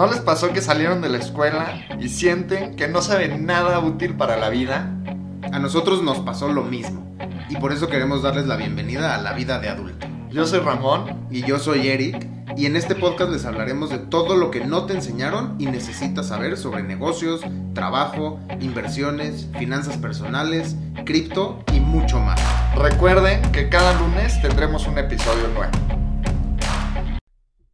¿No les pasó que salieron de la escuela y sienten que no saben nada útil para la vida? A nosotros nos pasó lo mismo y por eso queremos darles la bienvenida a la vida de adulto. Yo soy Ramón y yo soy Eric y en este podcast les hablaremos de todo lo que no te enseñaron y necesitas saber sobre negocios, trabajo, inversiones, finanzas personales, cripto y mucho más. Recuerden que cada lunes tendremos un episodio nuevo.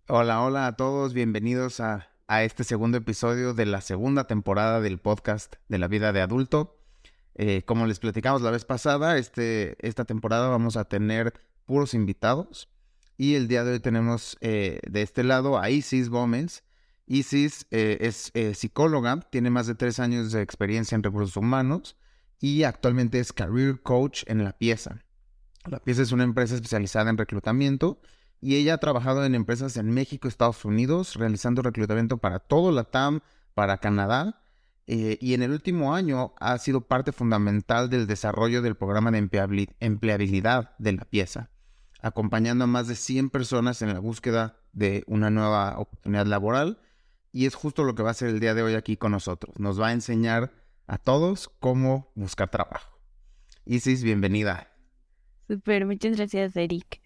Hola, hola a todos, bienvenidos a, este segundo episodio de la segunda temporada del podcast de la vida de adulto. Eh, como les platicamos la vez pasada, este, esta temporada vamos a tener puros invitados y el día de hoy tenemos eh, de este lado a Isis Gómez. Isis eh, es psicóloga, tiene más de tres años de experiencia en recursos humanos y actualmente es Career Coach en La Pieza. La Pieza es una empresa especializada en reclutamiento y ella ha trabajado en empresas en México, Estados Unidos, realizando reclutamiento para todo la TAM, para Canadá, eh, y en el último año ha sido parte fundamental del desarrollo del programa de empleabilidad de la pieza, acompañando a más de 100 personas en la búsqueda de una nueva oportunidad laboral, y es justo lo que va a hacer el día de hoy aquí con nosotros. Nos va a enseñar a todos cómo buscar trabajo. Isis, bienvenida. Super, muchas gracias, Eric.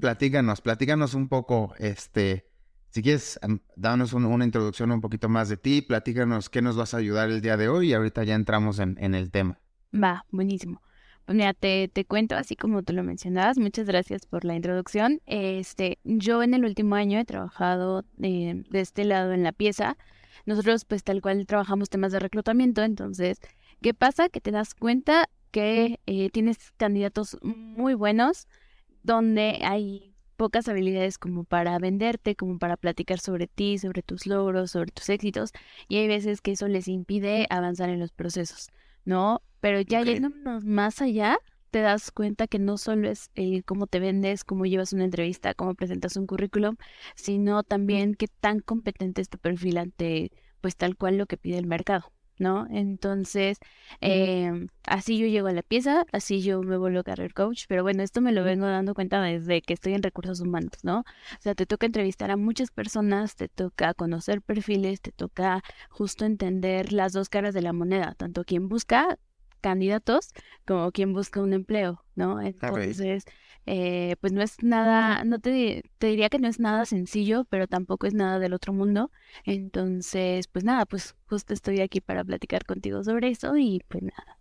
Platícanos, platícanos un poco, este, si quieres, danos una introducción un poquito más de ti, platícanos qué nos vas a ayudar el día de hoy y ahorita ya entramos en, el tema. Va, buenísimo. Pues mira, te, te, cuento así como tú lo mencionabas. Muchas gracias por la introducción. Este, yo en el último año he trabajado eh, de este lado en la pieza. Nosotros, pues tal cual trabajamos temas de reclutamiento. Entonces, ¿qué pasa? Que te das cuenta que eh, tienes candidatos muy buenos, donde hay pocas habilidades como para venderte, como para platicar sobre ti, sobre tus logros, sobre tus éxitos, y hay veces que eso les impide avanzar en los procesos, ¿no? Pero ya yéndonos más allá, te das cuenta que no solo es eh, cómo te vendes, cómo llevas una entrevista, cómo presentas un currículum, sino también qué tan competente es tu perfil ante, pues tal cual lo que pide el mercado. ¿No? Entonces, em, así yo llego a la pieza, así yo me vuelvo career coach, pero bueno, esto me lo vengo dando cuenta desde que estoy en recursos humanos, ¿no? O sea, te toca entrevistar a muchas personas, te toca conocer perfiles, te toca justo entender las dos caras de la moneda, tanto quien busca candidatos como quien busca un empleo, ¿no? Entonces, eh, pues no es nada, no te, te diría que no es nada sencillo, pero tampoco es nada del otro mundo. Entonces, pues nada, pues justo estoy aquí para platicar contigo sobre eso y pues nada.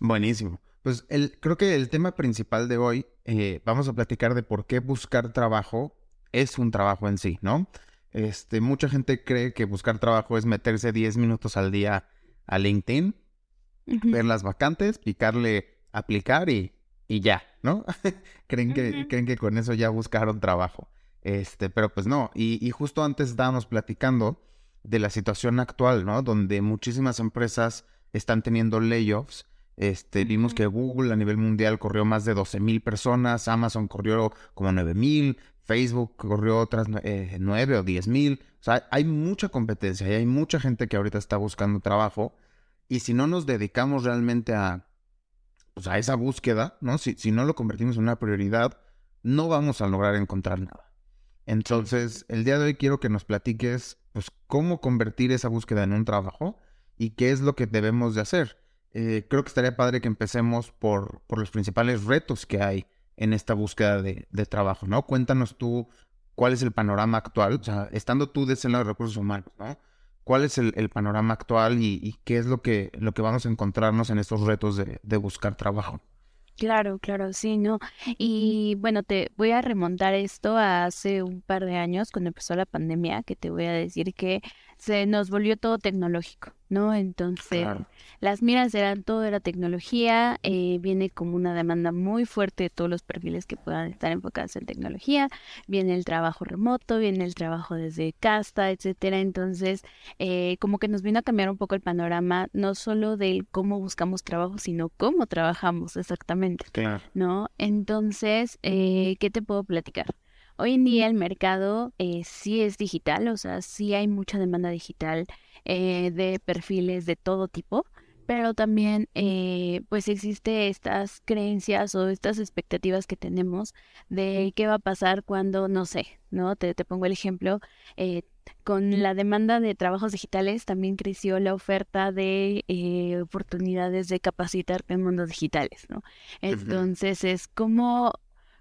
Buenísimo. Pues el, creo que el tema principal de hoy, eh, vamos a platicar de por qué buscar trabajo es un trabajo en sí, ¿no? Este, mucha gente cree que buscar trabajo es meterse 10 minutos al día a LinkedIn, ver las vacantes, picarle aplicar y y ya, ¿no? creen, que, creen que con eso ya buscaron trabajo. Este, pero pues no. Y, justo antes estábamos platicando de la situación actual, ¿no? Donde muchísimas empresas están teniendo layoffs. Este, vimos que Google a nivel mundial corrió más de 12 mil personas, Amazon corrió como 9 mil, Facebook corrió otras eh, 9 o 10 mil. O sea, hay mucha competencia y hay mucha gente que ahorita está buscando trabajo. Y si no nos dedicamos realmente a pues, a esa búsqueda, ¿no? Si, si no lo convertimos en una prioridad, no vamos a lograr encontrar nada. Entonces, el día de hoy quiero que nos platiques, pues, cómo convertir esa búsqueda en un trabajo y qué es lo que debemos de hacer. Eh, creo que estaría padre que empecemos por, por los principales retos que hay en esta búsqueda de, de, trabajo, ¿no? Cuéntanos tú cuál es el panorama actual, o sea, estando tú de ese lado de recursos humanos, ¿no? Cuál es el, panorama actual y, qué es lo que, lo que vamos a encontrarnos en estos retos de, de, buscar trabajo. Claro, claro, sí, ¿no? Y bueno, te voy a remontar esto a hace un par de años, cuando empezó la pandemia, que te voy a decir que se nos volvió todo tecnológico, ¿no? Entonces, las miras eran todo era tecnología, eh, viene como una demanda muy fuerte de todos los perfiles que puedan estar enfocados en tecnología, viene el trabajo remoto, viene el trabajo desde casa, etcétera. Entonces, eh, como que nos vino a cambiar un poco el panorama, no solo del cómo buscamos trabajo, sino cómo trabajamos exactamente, ¿no? Entonces, eh, ¿qué te puedo platicar? Hoy en día el mercado eh, sí es digital, o sea, sí hay mucha demanda digital eh, de perfiles de todo tipo, pero también eh, pues existe estas creencias o estas expectativas que tenemos de qué va a pasar cuando, no sé, ¿no? Te, te pongo el ejemplo, eh, con la demanda de trabajos digitales también creció la oferta de eh, oportunidades de capacitarte en mundos digitales, ¿no? Entonces es como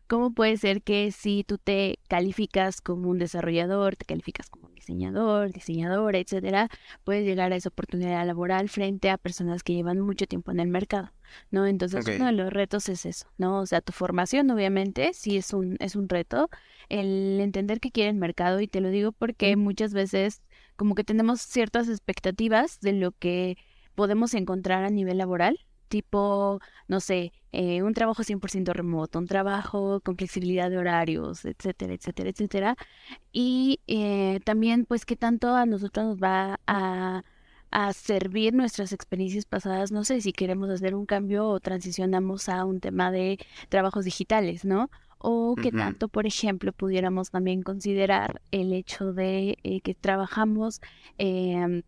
¿Cómo puede ser que si tú te calificas como un desarrollador, te calificas como un diseñador, diseñadora, etcétera, puedes llegar a esa oportunidad laboral frente a personas que llevan mucho tiempo en el mercado, ¿no? Entonces, uno de los retos es eso, ¿no? O sea, tu formación, obviamente, sí es un, es un reto, el entender qué quiere el mercado, y te lo digo porque muchas veces como que tenemos ciertas expectativas de lo que podemos encontrar a nivel laboral, tipo, no sé, eh, un trabajo 100% remoto, un trabajo con flexibilidad de horarios, etcétera, etcétera, etcétera. Y eh, también, pues, qué tanto a nosotros nos va a, a servir nuestras experiencias pasadas, no sé, si queremos hacer un cambio o transicionamos a un tema de trabajos digitales, ¿no? O qué tanto, por ejemplo, pudiéramos también considerar el hecho de eh, que trabajamos em,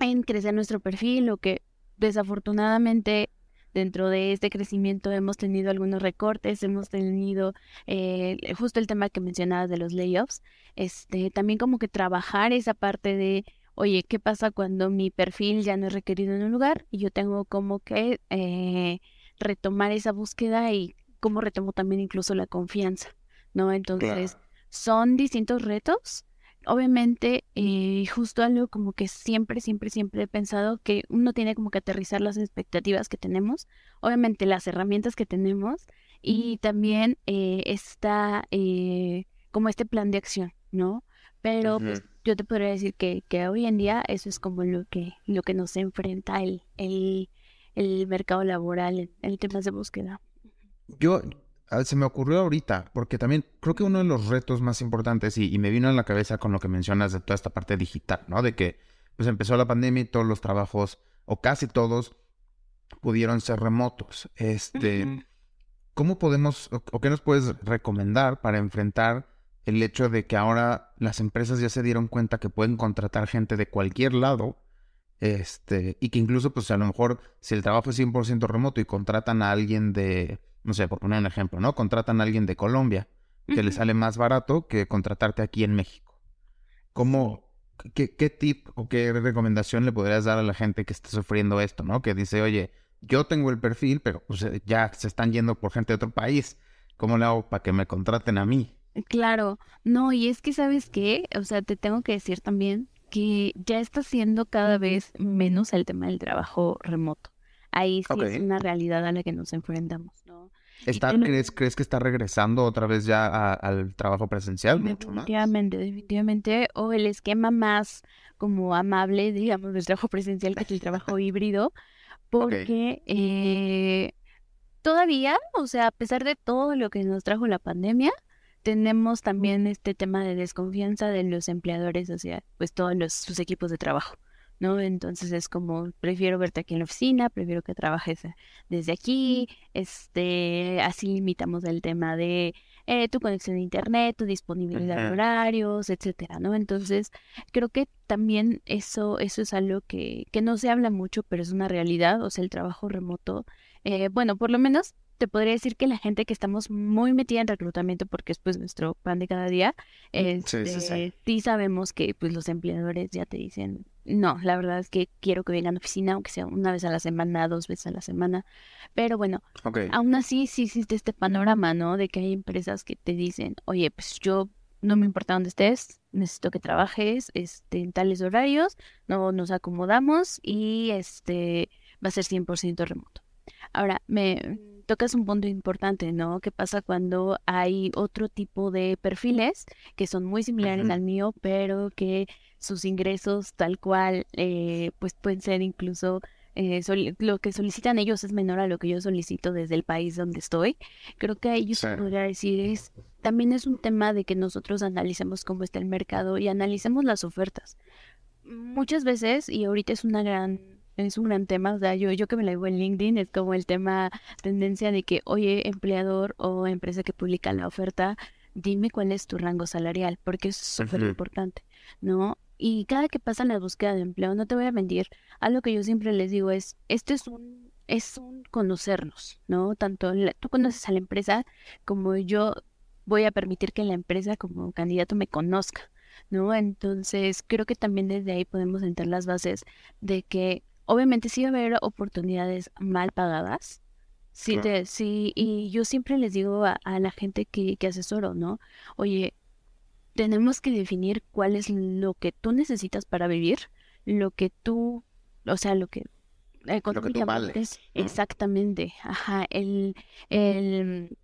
en crecer nuestro perfil o que desafortunadamente dentro de este crecimiento hemos tenido algunos recortes, hemos tenido eh, justo el tema que mencionabas de los layoffs, este, también como que trabajar esa parte de, oye, ¿qué pasa cuando mi perfil ya no es requerido en un lugar y yo tengo como que eh, retomar esa búsqueda y cómo retomo también incluso la confianza, ¿no? Entonces, son distintos retos obviamente, eh, justo algo como que siempre, siempre, siempre he pensado que uno tiene como que aterrizar las expectativas que tenemos, obviamente las herramientas que tenemos y también eh, está eh, como este plan de acción, ¿no? Pero pues, yo te podría decir que, que hoy en día eso es como lo que, lo que nos enfrenta el, el, el mercado laboral en, en temas de búsqueda. Yo, se me ocurrió ahorita, porque también creo que uno de los retos más importantes, y, me vino en la cabeza con lo que mencionas de toda esta parte digital, ¿no? De que pues empezó la pandemia y todos los trabajos, o casi todos, pudieron ser remotos. Este, ¿cómo podemos, o, qué nos puedes recomendar para enfrentar el hecho de que ahora las empresas ya se dieron cuenta que pueden contratar gente de cualquier lado? Este, y que incluso, pues a lo mejor, si el trabajo es 100% remoto y contratan a alguien de no sé, por poner un ejemplo, ¿no? Contratan a alguien de Colombia, que le sale más barato que contratarte aquí en México. ¿Cómo, qué, qué tip o qué recomendación le podrías dar a la gente que está sufriendo esto, ¿no? Que dice, oye, yo tengo el perfil, pero pues, eh, ya se están yendo por gente de otro país. ¿Cómo le hago para que me contraten a mí? Claro, no, y es que sabes qué, o sea, te tengo que decir también que ya está siendo cada vez menos el tema del trabajo remoto. Ahí sí es una realidad a la que nos enfrentamos, ¿no? ¿crees, que está regresando otra vez ya al trabajo presencial? Definitivamente, definitivamente. O el esquema más como amable, digamos, del trabajo presencial que es el trabajo híbrido. Porque eh, todavía, o sea, a pesar de todo lo que nos trajo la pandemia, tenemos también este tema de desconfianza de los empleadores, o sea, pues todos los, sus equipos de trabajo. ¿No? Entonces es como, prefiero verte aquí en la oficina, prefiero que trabajes eh, desde aquí, este, así limitamos el tema de eh, tu conexión a internet, tu disponibilidad de horarios, etcétera, ¿no? Entonces, creo que también eso, eso es algo que, que no se habla mucho, pero es una realidad, o sea, el trabajo remoto, eh, bueno, por lo menos te podría decir que la gente que estamos muy metida en reclutamiento, porque es pues nuestro pan de cada día, este, sí, sabemos que pues los empleadores ya te dicen, no, la verdad es que quiero que vengan a oficina, aunque sea una vez a la semana, dos veces a la semana. Pero bueno, aún así sí existe este panorama, ¿no? De que hay empresas que te dicen, oye, pues yo no me importa dónde estés, necesito que trabajes este, en tales horarios, no nos acomodamos y este va a ser 100% remoto. Ahora, me tocas un punto importante, ¿no? ¿Qué pasa cuando hay otro tipo de perfiles que son muy similares al mío, pero que sus ingresos tal cual, eh, pues pueden ser incluso eh, lo que solicitan ellos es menor a lo que yo solicito desde el país donde estoy. Creo que ellos podría decir es también es un tema de que nosotros analicemos cómo está el mercado y analicemos las ofertas. Muchas veces, y ahorita es una gran es un gran tema, o sea, yo, yo que me la digo en LinkedIn, es como el tema, tendencia de que, oye, empleador o empresa que publica la oferta, dime cuál es tu rango salarial, porque es súper importante, ¿no? y cada que pasa la búsqueda de empleo, no te voy a mentir, algo que yo siempre les digo es, esto es un, es un conocernos, ¿no? Tanto tú conoces a la empresa como yo voy a permitir que la empresa como candidato me conozca, ¿no? Entonces, creo que también desde ahí podemos entrar las bases de que obviamente sí va a haber oportunidades mal pagadas, Sí, te, sí, y yo siempre les digo a, la gente que, que asesoro, ¿no? Oye, tenemos que definir cuál es lo que tú necesitas para vivir, lo que tú, o sea, lo que económicamente es exactamente, ajá, el, el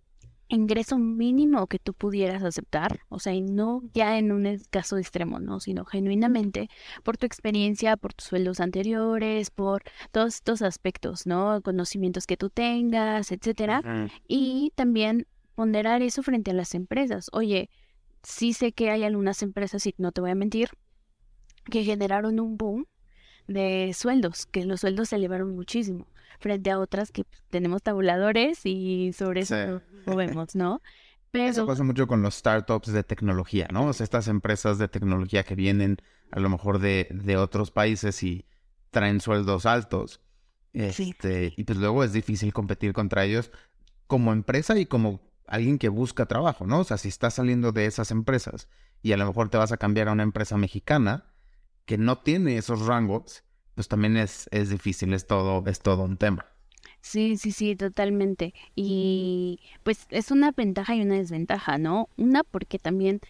ingreso mínimo que tú pudieras aceptar, o sea, y no ya en un caso extremo, ¿no? Sino genuinamente por tu experiencia, por tus sueldos anteriores, por todos estos aspectos, ¿no? Conocimientos que tú tengas, etcétera. Y también ponderar eso frente a las empresas. Oye, sí sé que hay algunas empresas, y no te voy a mentir, que generaron un boom de sueldos, que los sueldos se elevaron muchísimo frente a otras que pues, tenemos tabuladores y sobre eso lo vemos, ¿no? Pero... Eso pasa mucho con los startups de tecnología, ¿no? O sea, estas empresas de tecnología que vienen a lo mejor de, de otros países y traen sueldos altos. Este, Y pues luego es difícil competir contra ellos como empresa y como alguien que busca trabajo, ¿no? O sea, si estás saliendo de esas empresas y a lo mejor te vas a cambiar a una empresa mexicana que no tiene esos rangos, pues también es, es difícil, es todo, es todo un tema. Sí, sí, sí, totalmente. Y pues es una ventaja y una desventaja, ¿no? Una porque también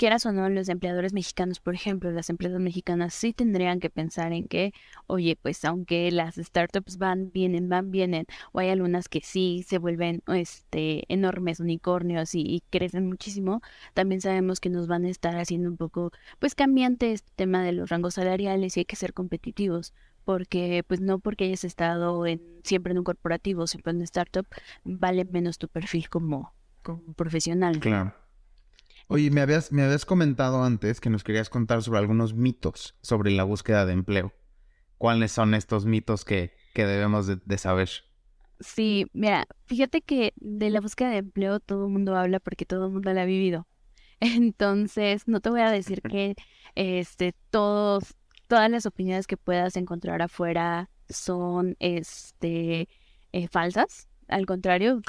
quieras o no, los empleadores mexicanos, por ejemplo, las empresas mexicanas sí tendrían que pensar en que, oye, pues aunque las startups van, vienen, van, vienen, o hay algunas que sí se vuelven este, enormes unicornios y, crecen muchísimo, también sabemos que nos van a estar haciendo un poco, pues cambiante este tema de los rangos salariales y hay que ser competitivos porque pues no porque hayas estado en, siempre en un corporativo, siempre en una startup, vale menos tu perfil como, como profesional. Claro. Oye, me habías, me habías comentado antes que nos querías contar sobre algunos mitos sobre la búsqueda de empleo. ¿Cuáles son estos mitos que, que debemos de, saber? Sí, mira, fíjate que de la búsqueda de empleo todo el mundo habla porque todo el mundo la ha vivido. Entonces, no te voy a decir que este, todos, todas las opiniones que puedas encontrar afuera son este, eh, falsas. Al contrario,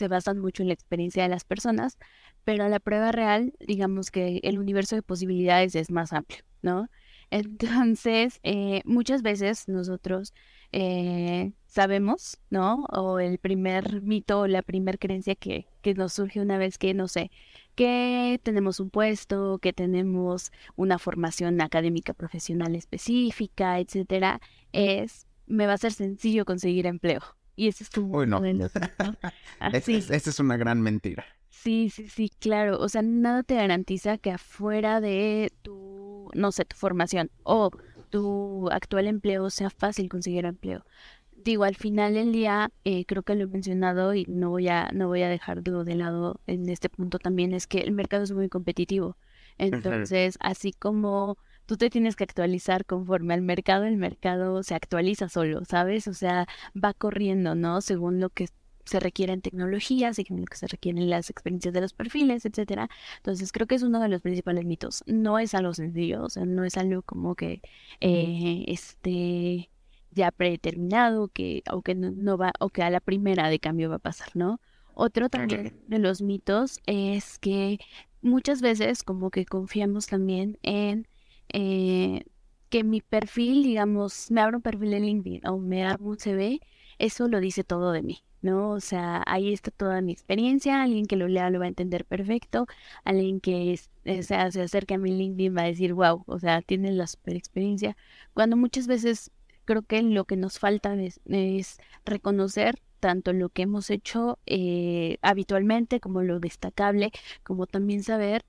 te basan mucho en la experiencia de las personas pero la prueba real, digamos que el universo de posibilidades es más amplio, ¿no? Entonces, eh, muchas veces nosotros eh, sabemos, ¿no? O el primer mito o la primer creencia que, que nos surge una vez que, no sé, que tenemos un puesto, que tenemos una formación académica profesional específica, etcétera, es me va a ser sencillo conseguir empleo. Y ese es tu Uy, no. Esa es una gran mentira. Sí, sí, sí, claro. O sea, nada te garantiza que afuera de tu, no sé, tu formación o tu actual empleo sea fácil conseguir empleo. Digo, al final del día, eh, creo que lo he mencionado y no voy a, no voy a dejarlo de lado en este punto también, es que el mercado es muy competitivo. Entonces, así como tú te tienes que actualizar conforme al mercado, el mercado se actualiza solo, ¿sabes? O sea, va corriendo, ¿no? Según lo que se requieren tecnologías y lo que se requieren las experiencias de los perfiles, etcétera. Entonces creo que es uno de los principales mitos. No es algo sencillo, o sea, no es algo como que eh, esté ya predeterminado, que, o que no, va, o que a la primera de cambio va a pasar, ¿no? Otro también de los mitos es que muchas veces como que confiamos también en eh, que mi perfil, digamos, me abro un perfil en LinkedIn o me abro un CV, eso lo dice todo de mí. ¿no? O sea, ahí está toda mi experiencia, alguien que lo lea lo va a entender perfecto, alguien que eh, se acerca a mi LinkedIn va a decir, wow, o sea, tiene la super experiencia, cuando muchas veces creo que lo que nos falta es, reconocer tanto lo que hemos hecho eh, habitualmente como lo destacable, como también saber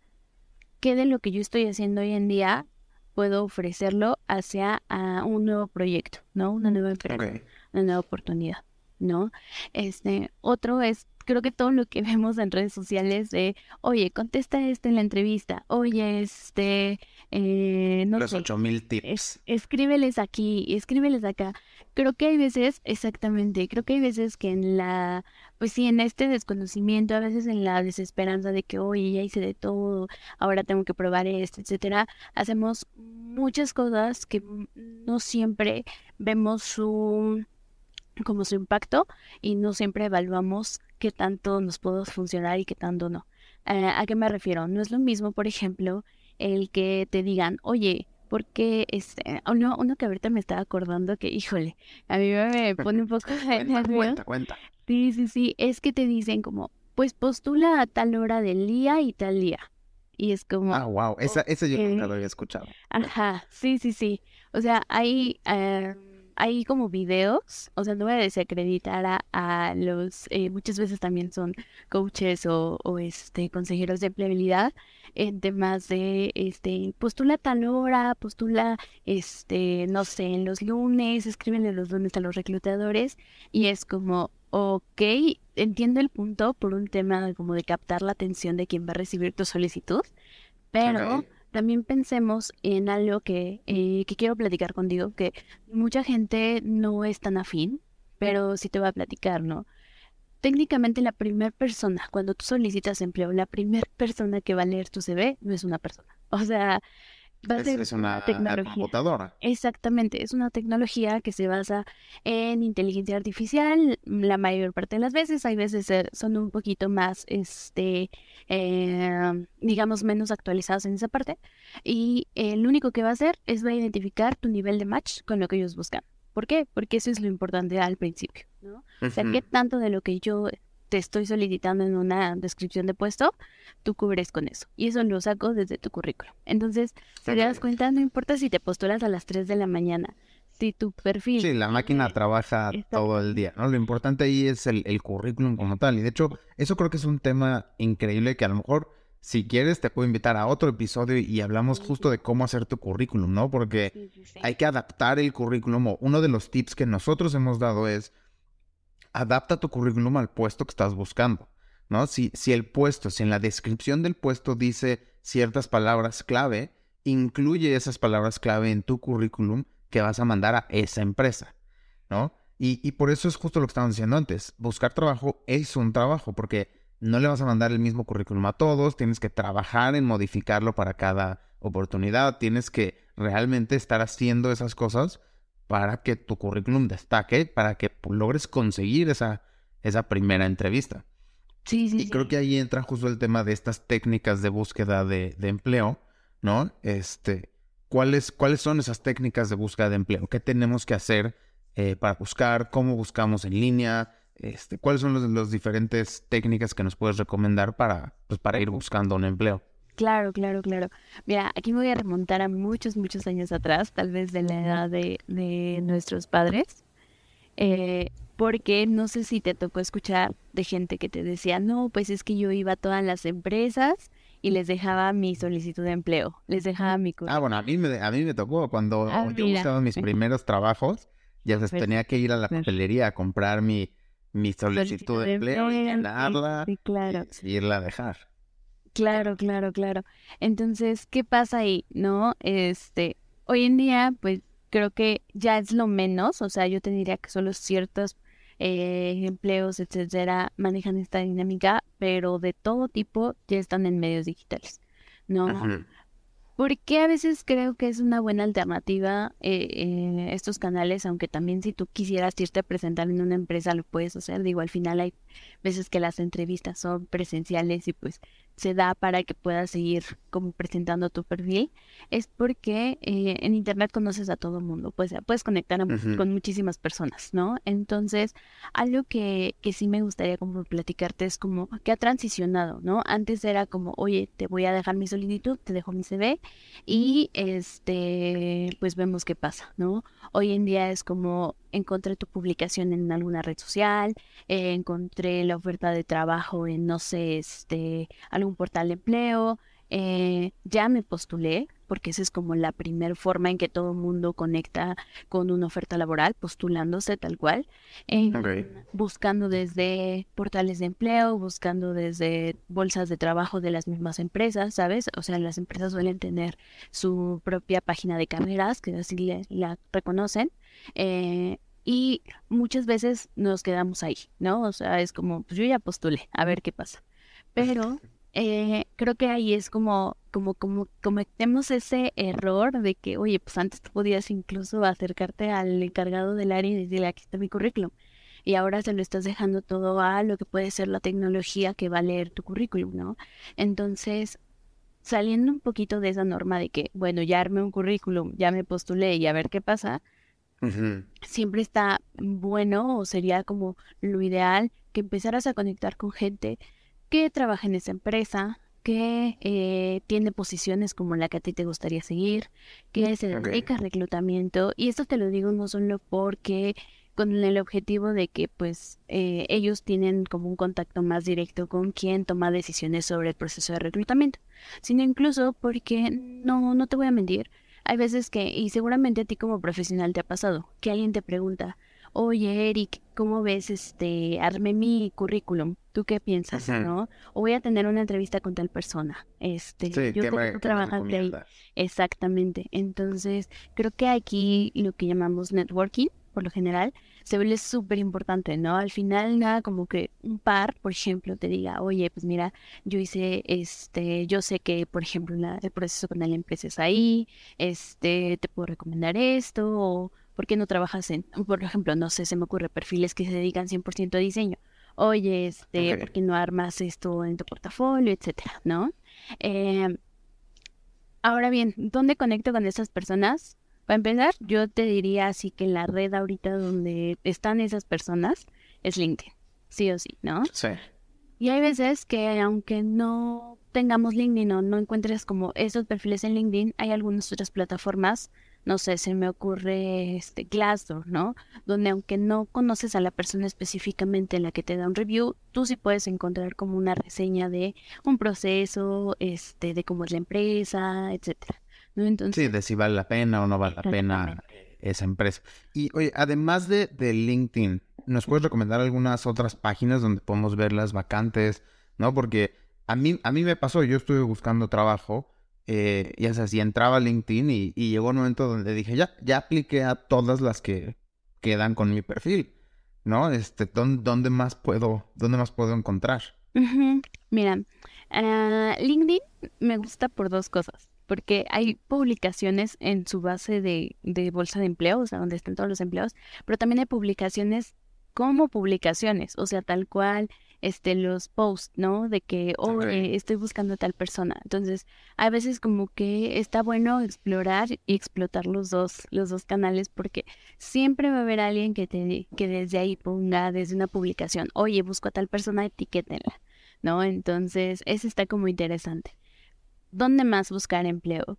qué de lo que yo estoy haciendo hoy en día puedo ofrecerlo hacia a un nuevo proyecto, ¿no? Una nueva empresa, una nueva oportunidad. ¿no? Este, otro es creo que todo lo que vemos en redes sociales de, oye, contesta esto en la entrevista, oye, este, eh, no Los ocho mil tips. escríbeles aquí, escríbeles acá. Creo que hay veces, exactamente, creo que hay veces que en la, pues sí, en este desconocimiento, a veces en la desesperanza de que, oye, ya hice de todo, ahora tengo que probar esto, etcétera, hacemos muchas cosas que no siempre vemos su como su impacto y no siempre evaluamos qué tanto nos puede funcionar y qué tanto no. Eh, ¿A qué me refiero? No es lo mismo, por ejemplo, el que te digan, oye, porque este, uno, uno que ahorita me estaba acordando que, híjole, a mí me pone un poco de cuenta, cuenta, cuenta. Sí, sí, sí, es que te dicen como, pues postula a tal hora del día y tal día. Y es como... Ah, wow, esa, esa yo nunca lo había escuchado. Ajá, sí, sí, sí. O sea, hay... Eh, hay como videos, o sea, no voy a desacreditar a, los, eh, muchas veces también son coaches o, este, consejeros de empleabilidad en temas de, este, postula tal hora, postula, este, no sé, en los lunes, escríbenle los lunes a los reclutadores y es como, ok, entiendo el punto por un tema como de captar la atención de quien va a recibir tu solicitud, pero también pensemos en algo que, eh, que quiero platicar contigo, que mucha gente no es tan afín, pero sí te va a platicar, ¿no? Técnicamente la primera persona, cuando tú solicitas empleo, la primera persona que va a leer tu CV no es una persona. O sea, es, una tecnología. computadora. Exactamente, es una tecnología que se basa en inteligencia artificial la mayor parte de las veces. Hay veces eh, son un poquito más, este, eh, digamos, menos actualizados en esa parte. Y eh, lo único que va a hacer es va a identificar tu nivel de match con lo que ellos buscan. ¿Por qué? Porque eso es lo importante al principio, ¿no? O sea, ¿qué tanto de lo que yo te estoy solicitando en una descripción de puesto, tú cubres con eso. Y eso lo saco desde tu currículum. Entonces, si te das cuenta, no importa si te postulas a las 3 de la mañana, si tu perfil... Sí, la máquina trabaja todo el día, ¿no? Lo importante ahí es el, currículum como tal. Y de hecho, eso creo que es un tema increíble que a lo mejor... Si quieres, te puedo invitar a otro episodio y hablamos justo de cómo hacer tu currículum, ¿no? Porque hay que adaptar el currículum. Uno de los tips que nosotros hemos dado es adapta tu currículum al puesto que estás buscando, ¿no? Si, si el puesto, si en la descripción del puesto dice ciertas palabras clave, incluye esas palabras clave en tu currículum que vas a mandar a esa empresa, ¿no? Y, y por eso es justo lo que estábamos diciendo antes. Buscar trabajo es un trabajo, porque no le vas a mandar el mismo currículum a todos, tienes que trabajar en modificarlo para cada oportunidad, tienes que realmente estar haciendo esas cosas para que tu currículum destaque, para que logres conseguir esa, esa primera entrevista. Sí, sí. Y creo que ahí entra justo el tema de estas técnicas de búsqueda de, empleo, ¿no? Este, ¿cuáles, ¿Cuáles son esas técnicas de búsqueda de empleo? ¿Qué tenemos que hacer eh, para buscar? ¿Cómo buscamos en línea? Este, ¿Cuáles son las diferentes técnicas que nos puedes recomendar para, pues, para ir buscando un empleo? Claro, claro, claro. Mira, aquí me voy a remontar a muchos, muchos años atrás, tal vez de la edad de, de nuestros padres, eh, porque no sé si te tocó escuchar de gente que te decía, no, pues es que yo iba a todas las empresas y les dejaba mi solicitud de empleo, les dejaba mi Ah, bueno, a mí me, a mí me tocó cuando ah, yo buscaba mis primeros trabajos, ya pues, tenía que ir a la papelería a comprar mi, mi solicitud, de empleo, y llenarla claro. y irla a dejar. Claro, claro, claro. Entonces, ¿qué pasa ahí? ¿No? Este, hoy en día, pues creo que ya es lo menos, o sea, yo te diría que solo ciertos eh, empleos, etcétera, manejan esta dinámica, pero de todo tipo ya están en medios digitales, ¿no? Porque a veces creo que es una buena alternativa eh, estos canales, aunque también si tú quisieras irte a presentar en una empresa lo puedes hacer. Digo, al final hay veces que las entrevistas son presenciales y pues se da para que puedas seguir como presentando tu perfil, es porque eh, en Internet conoces a todo el mundo, pues puedes conectar con muchísimas personas, ¿no? Entonces, algo que, que sí me gustaría como platicarte es como que ha transicionado, ¿no? Antes era como, oye, te voy a dejar mi solicitud, te dejo mi CV y este, pues vemos qué pasa, ¿no? Hoy en día es como encontré tu publicación en alguna red social, encontré la oferta de trabajo en, no sé, este, algún portal de empleo eh, ya me postulé, porque esa es como la primera forma en que todo el mundo conecta con una oferta laboral, postulándose tal cual, eh, buscando desde portales de empleo, buscando desde bolsas de trabajo de las mismas empresas, ¿sabes? O sea, las empresas suelen tener su propia página de carreras, que así la reconocen. Eh, y muchas veces nos quedamos ahí, ¿no? O sea, es como, pues yo ya postulé, a ver qué pasa. Pero eh, creo que ahí es como, como, como cometemos ese error de que, oye, pues antes tú podías incluso acercarte al encargado del área y decirle, aquí está mi currículum. Y ahora se lo estás dejando todo a lo que puede ser la tecnología que va a leer tu currículum, ¿no? Entonces, saliendo un poquito de esa norma de que, bueno, ya armé un currículum, ya me postulé y a ver qué pasa, siempre está bueno o sería como lo ideal que empezaras a conectar con gente que trabaja en esa empresa, que eh, tiene posiciones como la que a ti te gustaría seguir, que se dedica a reclutamiento. Y esto te lo digo no solo porque con el objetivo de que pues eh, ellos tienen como un contacto más directo con quien toma decisiones sobre el proceso de reclutamiento, sino incluso porque no, no te voy a mentir, hay veces que, y seguramente a ti como profesional te ha pasado, que alguien te pregunta, oye Eric, ¿cómo ves este, armé mi currículum? ¿Tú qué piensas, no? O voy a tener una entrevista con tal persona. Este, sí, yo me, trabajaste ahí. Exactamente. Entonces, creo que aquí lo que llamamos networking, por lo general, se vuelve súper importante, ¿no? Al final, nada como que un par, por ejemplo, te diga, oye, pues mira, yo hice, este, yo sé que, por ejemplo, el proceso con la empresa es ahí, este, te puedo recomendar esto, o ¿por qué no trabajas en, por ejemplo, no sé, se me ocurre perfiles que se dedican 100% a diseño? Oye, este, ¿por qué no armas esto en tu portafolio, etcétera, ¿no? Eh, ahora bien, ¿dónde conecto con esas personas? Para empezar, yo te diría así que la red ahorita donde están esas personas es LinkedIn, sí o sí, ¿no? Sí. Y hay veces que aunque no tengamos LinkedIn o no encuentres como esos perfiles en LinkedIn, hay algunas otras plataformas no sé, se me ocurre este Glassdoor, ¿no? Donde aunque no conoces a la persona específicamente en la que te da un review, tú sí puedes encontrar como una reseña de un proceso, este, de cómo es la empresa, etcétera. ¿no? Entonces, sí, de si vale la pena o no vale la pena esa empresa. Y oye, además de, de LinkedIn, ¿nos puedes recomendar algunas otras páginas donde podemos ver las vacantes? ¿No? Porque a mí, a mí me pasó, yo estuve buscando trabajo eh, ya sabes, y entraba a LinkedIn y, llegó un momento donde dije, ya, ya apliqué a todas las que quedan con mi perfil, ¿no? Este, ¿dónde, más puedo, dónde más puedo encontrar? Mira, ah, LinkedIn me gusta por dos cosas. Porque hay publicaciones en su base de, de bolsa de empleo, o sea, donde están todos los empleos, pero también hay publicaciones como publicaciones, o sea, tal cual este, los posts, ¿no? De que, oh, estoy buscando a tal persona. Entonces, a veces como que está bueno explorar y explotar los dos, los dos canales, porque siempre va a haber alguien que te, que desde ahí ponga, desde una publicación, oye, busco a tal persona, etiquétenla, ¿no? Entonces, eso está como interesante. ¿Dónde más buscar empleo?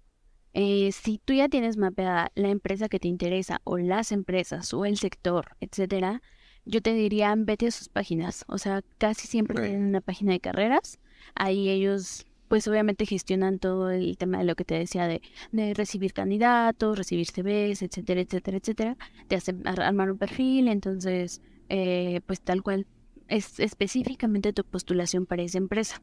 Eh, si tú ya tienes mapeada la empresa que te interesa o las empresas o el sector, etcétera, yo te diría, vete a sus páginas. O sea, casi siempre tienen una página de carreras. Ahí ellos, pues obviamente gestionan todo el tema de lo que te decía de, de recibir candidatos, recibir CVs, etcétera, etcétera, etcétera. Te hacen armar un perfil, entonces, eh, pues tal cual es específicamente tu postulación para esa empresa.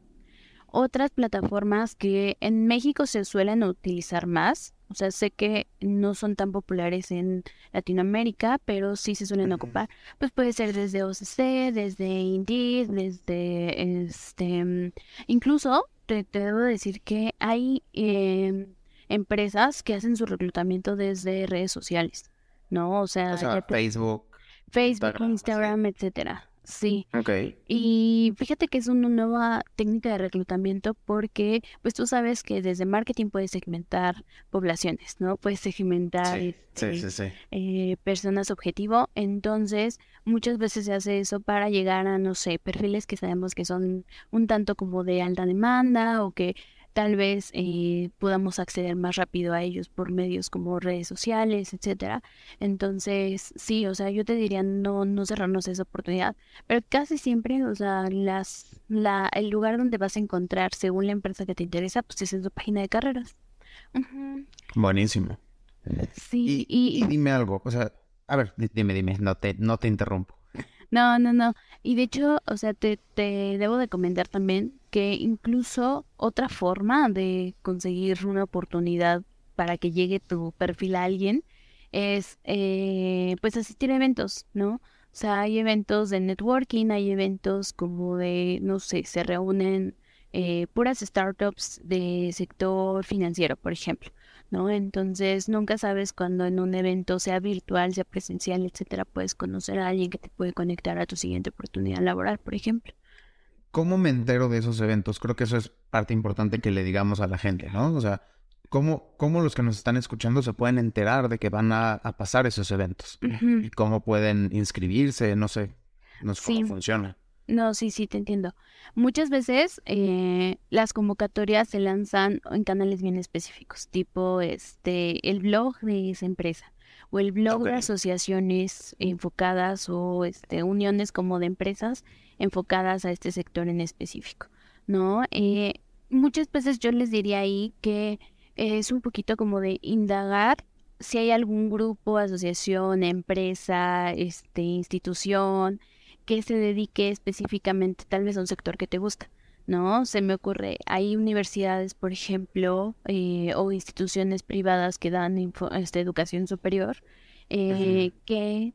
Otras plataformas que en México se suelen utilizar más, o sea, sé que no son tan populares en Latinoamérica, pero sí se suelen ocupar. Pues puede ser desde OCC, desde Indeed, desde este, incluso te, debo decir que hay em, empresas que hacen su reclutamiento desde redes sociales, ¿no? O sea, Facebook, Facebook, Instagram, etcétera. Sí. Ok. Y fíjate que es una nueva técnica de reclutamiento porque, pues tú sabes que desde marketing puedes segmentar poblaciones, ¿no? Puedes segmentar este, eh, personas objetivo. Entonces, muchas veces se hace eso para llegar a, no sé, perfiles que sabemos que son un tanto como de alta demanda o que tal vez eh, podamos acceder más rápido a ellos por medios como redes sociales, etcétera. Entonces, sí, o sea, yo te diría no, no cerrarnos esa oportunidad, pero casi siempre, o sea, las, la, el lugar donde vas a encontrar según la empresa que te interesa, pues es en tu página de carreras. Buenísimo. Sí, y, dime algo, o sea, a ver, dime, dime, no te, no te interrumpo. No, no, no. Y de hecho, o sea, te, te debo de comentar también que incluso otra forma de conseguir una oportunidad para que llegue tu perfil a alguien es eh, pues asistir a eventos, ¿no? O sea, hay eventos de networking, hay eventos como de, no sé, se reúnen eh, puras startups de sector financiero, por ejemplo. ¿No? Entonces nunca sabes cuando en un evento, sea virtual, sea presencial, etcétera, puedes conocer a alguien que te puede conectar a tu siguiente oportunidad laboral, por ejemplo. ¿Cómo me entero de esos eventos? Creo que eso es parte importante que le digamos a la gente, ¿no? O sea, ¿cómo, cómo los que nos están escuchando se pueden enterar de que van a, pasar esos eventos? ¿Y cómo pueden inscribirse? No sé, no sé cómo funciona. No, sí, sí, te entiendo. Muchas veces eh, las convocatorias se lanzan en canales bien específicos, tipo este el blog de esa empresa o el blog de asociaciones enfocadas o este uniones como de empresas enfocadas a este sector en específico, ¿no? Eh, muchas veces yo les diría ahí que es un poquito como de indagar si hay algún grupo, asociación, empresa, este, institución, que se dedique específicamente tal vez a un sector que te gusta. ¿no? Se me ocurre, hay universidades, por ejemplo, eh, o instituciones privadas que dan este, educación superior, eh, que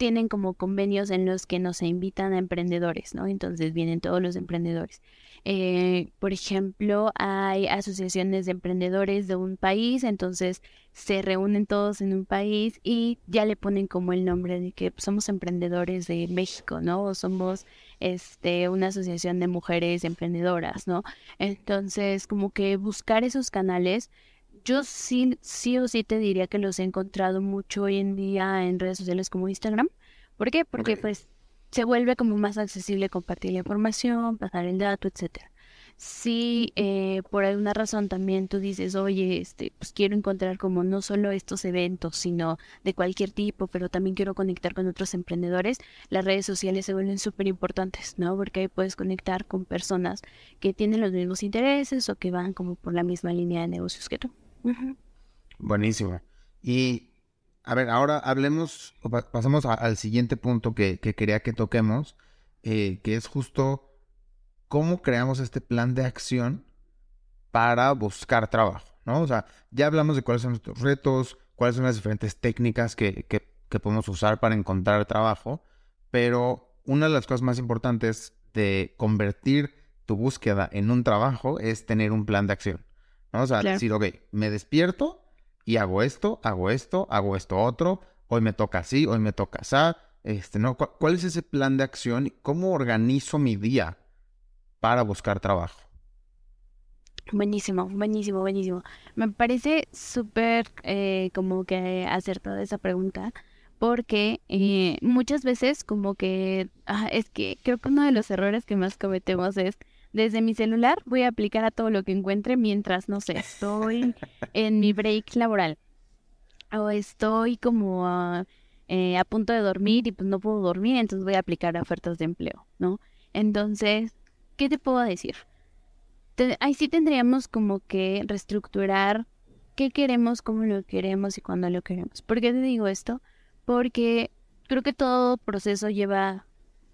tienen como convenios en los que nos invitan a emprendedores, ¿no? Entonces vienen todos los emprendedores. Eh, por ejemplo, hay asociaciones de emprendedores de un país, entonces se reúnen todos en un país y ya le ponen como el nombre de que somos emprendedores de México, ¿no? O somos este una asociación de mujeres emprendedoras, ¿no? Entonces, como que buscar esos canales yo sí, sí o sí te diría que los he encontrado mucho hoy en día en redes sociales como Instagram. ¿Por qué? Porque pues se vuelve como más accesible compartir la información, pasar el dato, etcétera. Si eh, por alguna razón también tú dices, oye, este, pues quiero encontrar como no solo estos eventos, sino de cualquier tipo, pero también quiero conectar con otros emprendedores, las redes sociales se vuelven súper importantes, ¿no? Porque ahí puedes conectar con personas que tienen los mismos intereses o que van como por la misma línea de negocios que tú. Buenísimo. Y a ver, ahora hablemos, pasamos al siguiente punto que, quería que toquemos, eh, que es justo cómo creamos este plan de acción para buscar trabajo, ¿no? O sea, ya hablamos de cuáles son nuestros retos, cuáles son las diferentes técnicas que, que podemos usar para encontrar trabajo, pero una de las cosas más importantes de convertir tu búsqueda en un trabajo es tener un plan de acción, ¿no? O sea, decir, ok, me despierto y hago esto, hago esto, hago esto otro, hoy me toca así, hoy me toca así, este, ¿no? ¿Cuál es ese plan de acción cómo organizo mi día para buscar trabajo? Buenísimo, buenísimo, buenísimo. Me parece súper eh, como que acertada esa pregunta porque eh, muchas veces como que ah, es que creo que uno de los errores que más cometemos es desde mi celular voy a aplicar a todo lo que encuentre mientras, no sé, estoy en mi break laboral o estoy como a, eh, a punto de dormir y pues no puedo dormir, entonces voy a aplicar a ofertas de empleo, ¿no? Entonces, ¿qué te puedo decir? ahí sí tendríamos como que reestructurar qué queremos, cómo lo queremos y cuándo lo queremos. ¿Por qué te digo esto? Porque creo que todo proceso lleva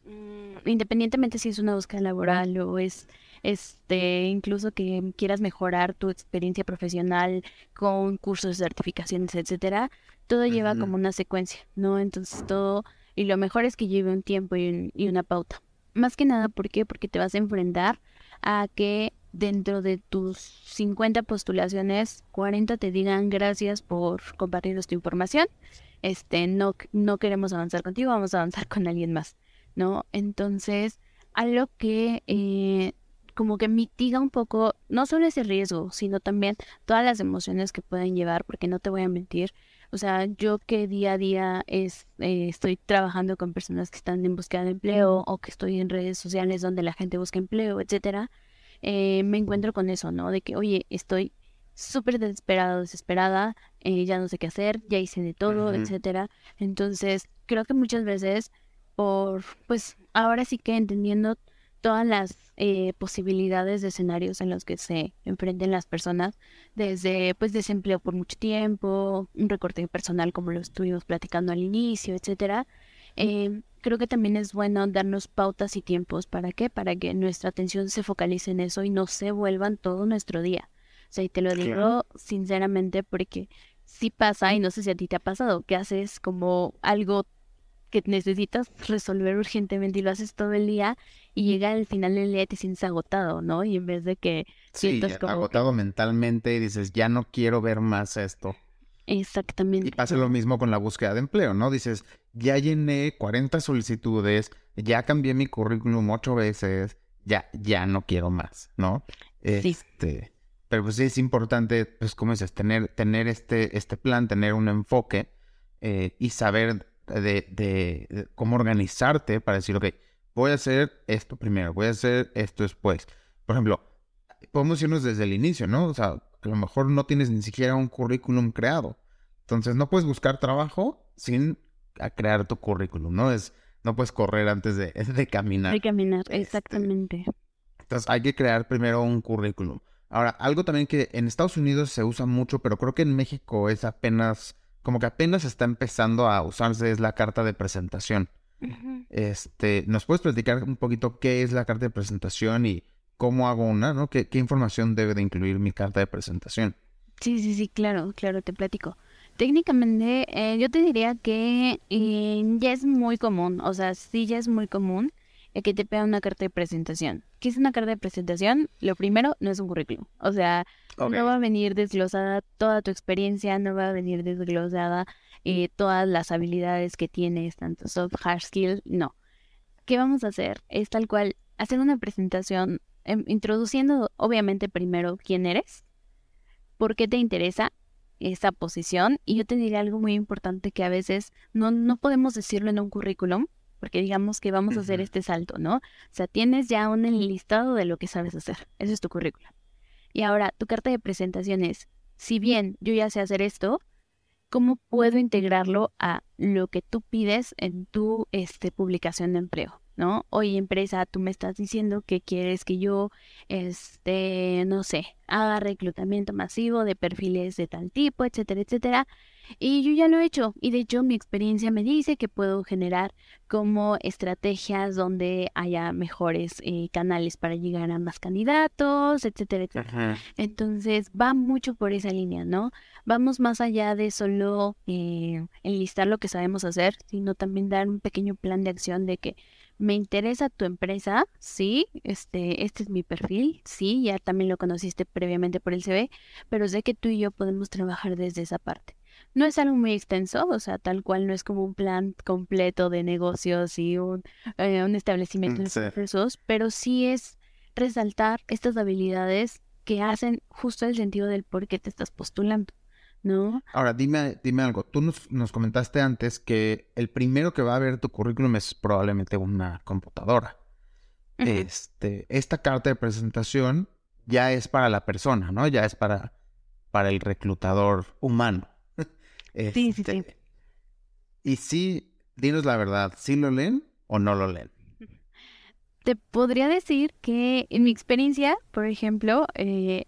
Mm, independientemente si es una búsqueda laboral o es este incluso que quieras mejorar tu experiencia profesional con cursos certificaciones, etcétera, todo lleva como una secuencia, ¿no? Entonces todo y lo mejor es que lleve un tiempo y, y una pauta. Más que nada, ¿por qué? Porque te vas a enfrentar a que dentro de tus 50 postulaciones, 40 te digan gracias por compartir esta información. Este, no, no queremos avanzar contigo, vamos a avanzar con alguien más. ¿no? Entonces, algo que eh, como que mitiga un poco, no solo ese riesgo, sino también todas las emociones que pueden llevar, porque no te voy a mentir. O sea, yo que día a día es, eh, estoy trabajando con personas que están en búsqueda de empleo o que estoy en redes sociales donde la gente busca empleo, etcétera, eh, me encuentro con eso, ¿no? De que, oye, estoy súper desesperado, desesperada, eh, ya no sé qué hacer, ya hice de todo, etcétera. Entonces, creo que muchas veces, por, pues, ahora sí que entendiendo todas las eh, posibilidades de escenarios en los que se enfrenten las personas, desde pues desempleo por mucho tiempo, un recorte personal como lo estuvimos platicando al inicio, etcétera. Eh, creo que también es bueno darnos pautas y tiempos. ¿Para qué? Para que nuestra atención se focalice en eso y no se vuelvan todo nuestro día. O sea, y te lo digo sinceramente porque sí pasa, y no sé si a ti te ha pasado, que haces como algo que necesitas resolver urgentemente y lo haces todo el día y llega al final del día y te sientes agotado, ¿no? Y en vez de que sí, agotado mentalmente y dices, ya no quiero ver más esto. Exactamente. Y pasa lo mismo con la búsqueda de empleo, ¿no? Dices, ya llené 40 solicitudes, ya cambié mi currículum ocho veces, ya, ya no quiero más, ¿no? Sí. Este, pero pues sí es importante, pues como dices, tener, tener este, este plan, tener un enfoque eh, y saber de, de, cómo organizarte para decir, ok, voy a hacer esto primero, voy a hacer esto después. Por ejemplo, podemos irnos desde el inicio, ¿no? O sea, a lo mejor no tienes ni siquiera un currículum creado. Entonces no puedes buscar trabajo sin crear tu currículum, ¿no? Es, no puedes correr antes de, de caminar. De caminar, este, exactamente. Entonces hay que crear primero un currículum. Ahora, algo también que en Estados Unidos se usa mucho, pero creo que en México es apenas como que apenas está empezando a usarse es la carta de presentación. Este, ¿nos puedes platicar un poquito qué es la carta de presentación y cómo hago una, ¿no? ¿Qué, información debe de incluir mi carta de presentación? Sí, sí, sí, claro, claro, te platico. Técnicamente, eh, yo te diría que eh, ya es muy común, o sea, sí ya es muy común que te pida una carta de presentación. ¿Qué es una carta de presentación? Lo primero, no es un currículum. O sea, no va a venir desglosada toda tu experiencia, no va a venir desglosada eh, todas las habilidades que tienes, tanto soft, hard skill, no. ¿Qué vamos a hacer? Es tal cual, hacer una presentación em, introduciendo obviamente primero quién eres, por qué te interesa esa posición y yo te diré algo muy importante que a veces no, no podemos decirlo en un currículum porque digamos que vamos a hacer este salto, ¿no? O sea, tienes ya un enlistado de lo que sabes hacer, eso es tu currículum. Y ahora, tu carta de presentación es, si bien yo ya sé hacer esto, ¿cómo puedo integrarlo a lo que tú pides en tu este, publicación de empleo? ¿No? Oye, empresa, tú me estás diciendo que quieres que yo, este, no sé, haga reclutamiento masivo de perfiles de tal tipo, etcétera, etcétera. Y yo ya lo he hecho y de hecho mi experiencia me dice que puedo generar como estrategias donde haya mejores eh, canales para llegar a más candidatos, etcétera, etcétera. Entonces va mucho por esa línea, ¿no? Vamos más allá de solo eh, enlistar lo que sabemos hacer, sino también dar un pequeño plan de acción de que me interesa tu empresa, sí, este, este es mi perfil, sí, ya también lo conociste previamente por el CV, pero sé que tú y yo podemos trabajar desde esa parte. No es algo muy extenso, o sea, tal cual no es como un plan completo de negocios y un, eh, un establecimiento de recursos, pero sí es resaltar estas habilidades que hacen justo el sentido del por qué te estás postulando. ¿No? Ahora, dime, dime algo. Tú nos, nos, comentaste antes que el primero que va a ver tu currículum es probablemente una computadora. Este, esta carta de presentación ya es para la persona, ¿no? Ya es para, para el reclutador humano. sí, sí, sí. Este, y sí, dinos la verdad, ¿sí lo leen o no lo leen? Te podría decir que en mi experiencia, por ejemplo, eh,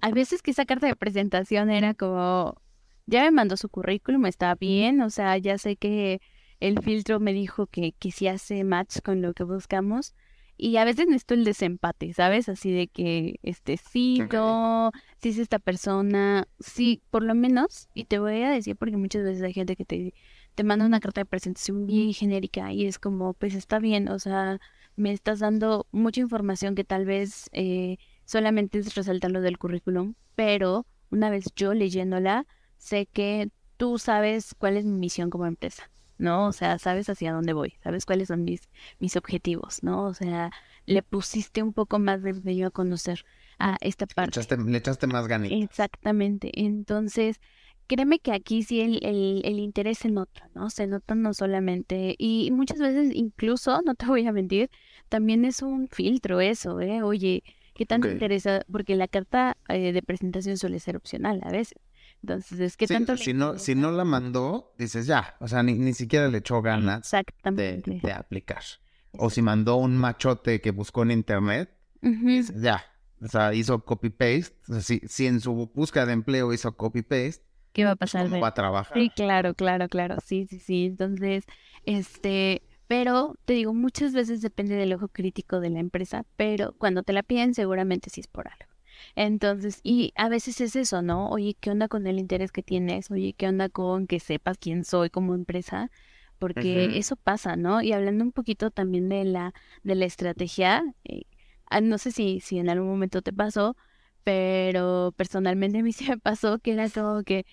hay veces que esa carta de presentación era como, ya me mandó su currículum, está bien, o sea, ya sé que el filtro me dijo que, que sí hace match con lo que buscamos, y a veces necesito el desempate, ¿sabes? Así de que, este, sí, no, sí es esta persona, sí, por lo menos, y te voy a decir porque muchas veces hay gente que te, te manda una carta de presentación bien genérica y es como, pues está bien, o sea, me estás dando mucha información que tal vez eh, solamente es resaltar lo del currículum, pero una vez yo leyéndola, sé que tú sabes cuál es mi misión como empresa. ¿no? O sea, sabes hacia dónde voy, sabes cuáles son mis, mis objetivos, ¿no? O sea, le pusiste un poco más de empeño a conocer a esta parte. Le echaste, más ganas. Exactamente. Entonces, créeme que aquí sí el, el, el, interés se nota, ¿no? Se nota no solamente, y muchas veces incluso, no te voy a mentir, también es un filtro eso, ¿eh? Oye, ¿Qué tanto Ok. interesa? Porque la carta eh, de presentación suele ser opcional a veces. Entonces, ¿qué Sí, tanto si no, si no la mandó, dices ya, o sea, ni, ni siquiera le echó ganas de, Exactamente. de aplicar. O si mandó un machote que buscó en internet, dices, ya, o sea, hizo copy-paste. O sea, si, si en su búsqueda de empleo hizo copy-paste, ¿Qué va a pues, pasar? ¿cómo va a trabajar? Sí, claro, claro, claro. Sí, sí, sí. Entonces, este, pero te digo, muchas veces depende del ojo crítico de la empresa, pero cuando te la piden, seguramente sí es por algo. Entonces, y a veces es eso, ¿no? Oye, ¿qué onda con el interés que tienes? Oye, ¿qué onda con que sepas quién soy como empresa? Porque eso pasa, ¿no? Y hablando un poquito también de la, de la estrategia, eh, ah, no sé si, si en algún momento te pasó, pero personalmente a mí sí me pasó que era como que